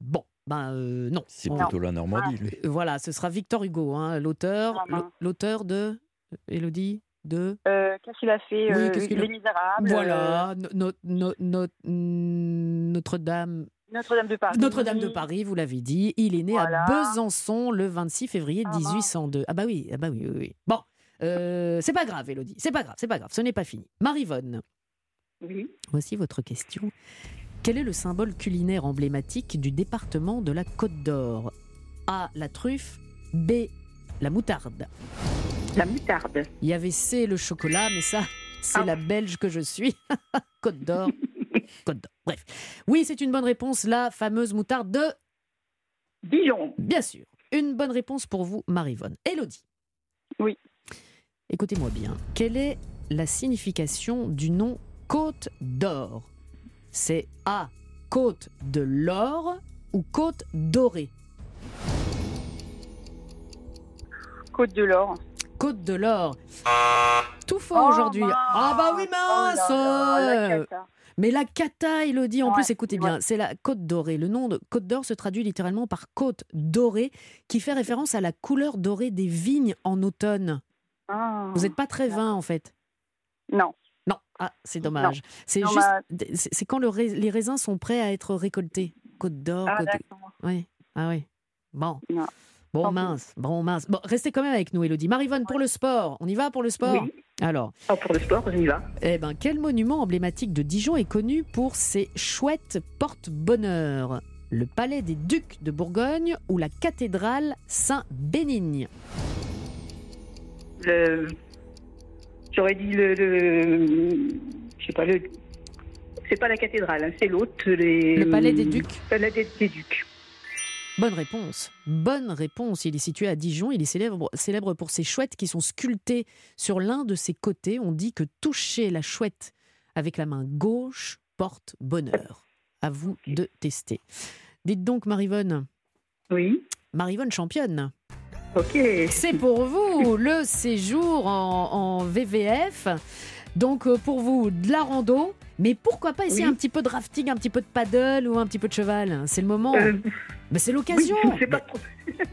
Bon, ben euh, non. C'est plutôt la Normandie, lui. euh, Voilà, ce sera Victor Hugo, hein, l'auteur, Ah, l'auteur de Elodie de. Euh, qu'est-ce qu'il a fait Oui, euh, Les Misérables. Voilà, no- no- no- mm, Notre-Dame, Notre-Dame de Paris. Notre-Dame de Paris, vous l'avez dit. Il est né Voilà. à Besançon le 26 février Ah, mince. 1802. Ah bah oui, ah bah oui, oui, oui. Bon, euh, c'est pas grave, Elodie, c'est pas grave, c'est pas grave, ce n'est pas fini. Marivonne, Oui. voici votre question. Quel est le symbole culinaire emblématique du département de la Côte d'Or? A. La truffe. B. La moutarde. La moutarde. Il y avait C, le chocolat, mais ça, c'est Ah. la belge que je suis. Côte d'Or. Côte d'Or. Bref. Oui, c'est une bonne réponse, la fameuse moutarde de. Dijon. Bien sûr. Une bonne réponse pour vous, Marivonne. Elodie. Oui. Écoutez-moi bien. Quelle est la signification du nom Côte d'Or? C'est A. Côte de l'or ou Côte dorée? Côte de l'Or. Côte de l'or. Tout faux Oh, aujourd'hui. mince. Ah bah oui, Oh là mince là, cata. Mais la cata, Elodie, en Ouais, plus, écoutez bien, c'est la côte dorée. Le nom de côte d'or se traduit littéralement par côte dorée, qui fait référence à la couleur dorée des vignes en automne. Ah. Vous n'êtes pas très vin, en fait. Non. Ah, c'est dommage. C'est juste, c'est quand le rais- les raisins sont prêts à être récoltés. Côte d'or, Ah, côte. Oui, ah oui. Bon. Non. Bon, mince, bon, mince. Bon, restez quand même avec nous, Elodie. Marivonne, pour le sport, on y va pour le sport Oui. Alors, Ah, pour le sport, on y va. eh ben, quel monument emblématique de Dijon est connu pour ses chouettes porte-bonheur? Le palais des Ducs de Bourgogne ou la cathédrale Saint-Bénigne? Le... J'aurais dit le. le... Je sais pas, le. C'est pas la cathédrale, hein, c'est l'autre. Les... Le palais des Ducs Le palais des, des Ducs. Bonne réponse. Bonne réponse. Il est situé à Dijon. Il est célèbre, célèbre pour ses chouettes qui sont sculptées sur l'un de ses côtés. On dit que toucher la chouette avec la main gauche porte bonheur. À vous de tester. Dites donc, Marivonne. Oui. Marivonne championne. Ok. C'est pour vous le séjour en, en VVF. Donc euh, pour vous, de la rando. Mais pourquoi pas essayer Oui. un petit peu de rafting, un petit peu de paddle ou un petit peu de cheval? C'est le moment. Euh, Mais c'est l'occasion.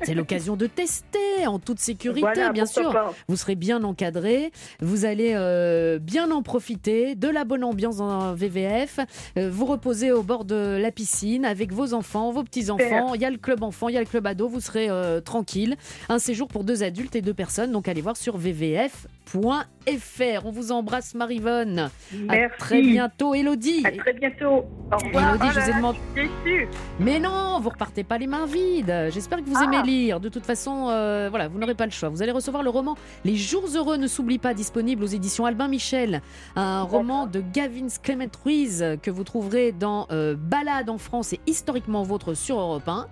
C'est l'occasion de tester en toute sécurité, Voilà, bien sûr. pas. Vous serez bien encadré, vous allez euh, bien en profiter, de la bonne ambiance en VVF, euh, vous reposez au bord de la piscine avec vos enfants, vos petits-enfants, il y a le club enfant, il y a le club ado, vous serez euh, tranquille. Un séjour pour deux adultes et deux personnes, donc allez voir sur vvf.fr. On vous embrasse Marivonne. À Merci. très bientôt, Elodie. À très bientôt. Au revoir. Elodie, je vous ai demandé... Mais non, vous repartez pas les mains vides. J'espère que vous Ah. aimez lire. De toute façon, euh, voilà, vous n'aurez pas le choix. Vous allez recevoir le roman Les Jours heureux ne s'oublie pas, disponible aux éditions Albin Michel, un roman de Gavin Clement Ruiz que vous trouverez dans euh, Balade en France et historiquement vôtre sur Europe 1.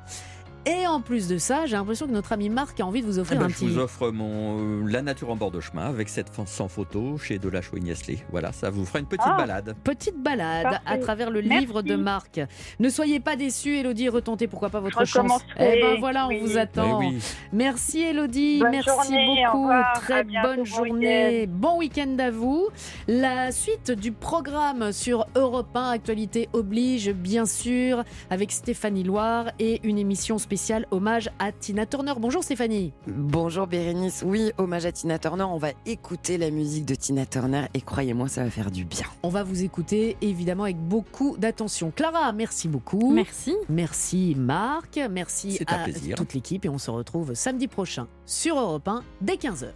Et en plus de ça, j'ai l'impression que notre ami Marc a envie de vous Eh offrir ben, un je petit. vous offre mon euh, La nature en bord de chemin avec cette sans photo chez Delachaux Ignasley. Voilà, ça vous fera une petite Ah. balade. Petite balade Parfait. à travers le Merci. livre de Marc. Ne soyez pas déçus, Elodie, retentez pourquoi pas votre chance. Eh ben voilà, on oui. vous attend. Eh oui. Merci Elodie, Bonne merci journée, beaucoup. Très bonne bon journée. Bon week-end à vous. La suite du programme sur Europe 1, Actualité oblige, bien sûr, avec Stéphanie Loire et une émission spéciale hommage à Tina Turner. Bonjour Stéphanie. Bonjour Bérénice, oui, hommage à Tina Turner, on va écouter la musique de Tina Turner et croyez-moi, ça va faire du bien. On va vous écouter évidemment avec beaucoup d'attention. Clara, merci beaucoup. Merci. Merci Marc, merci à plaisir. toute l'équipe et on se retrouve samedi prochain sur Europe 1 dès 15h.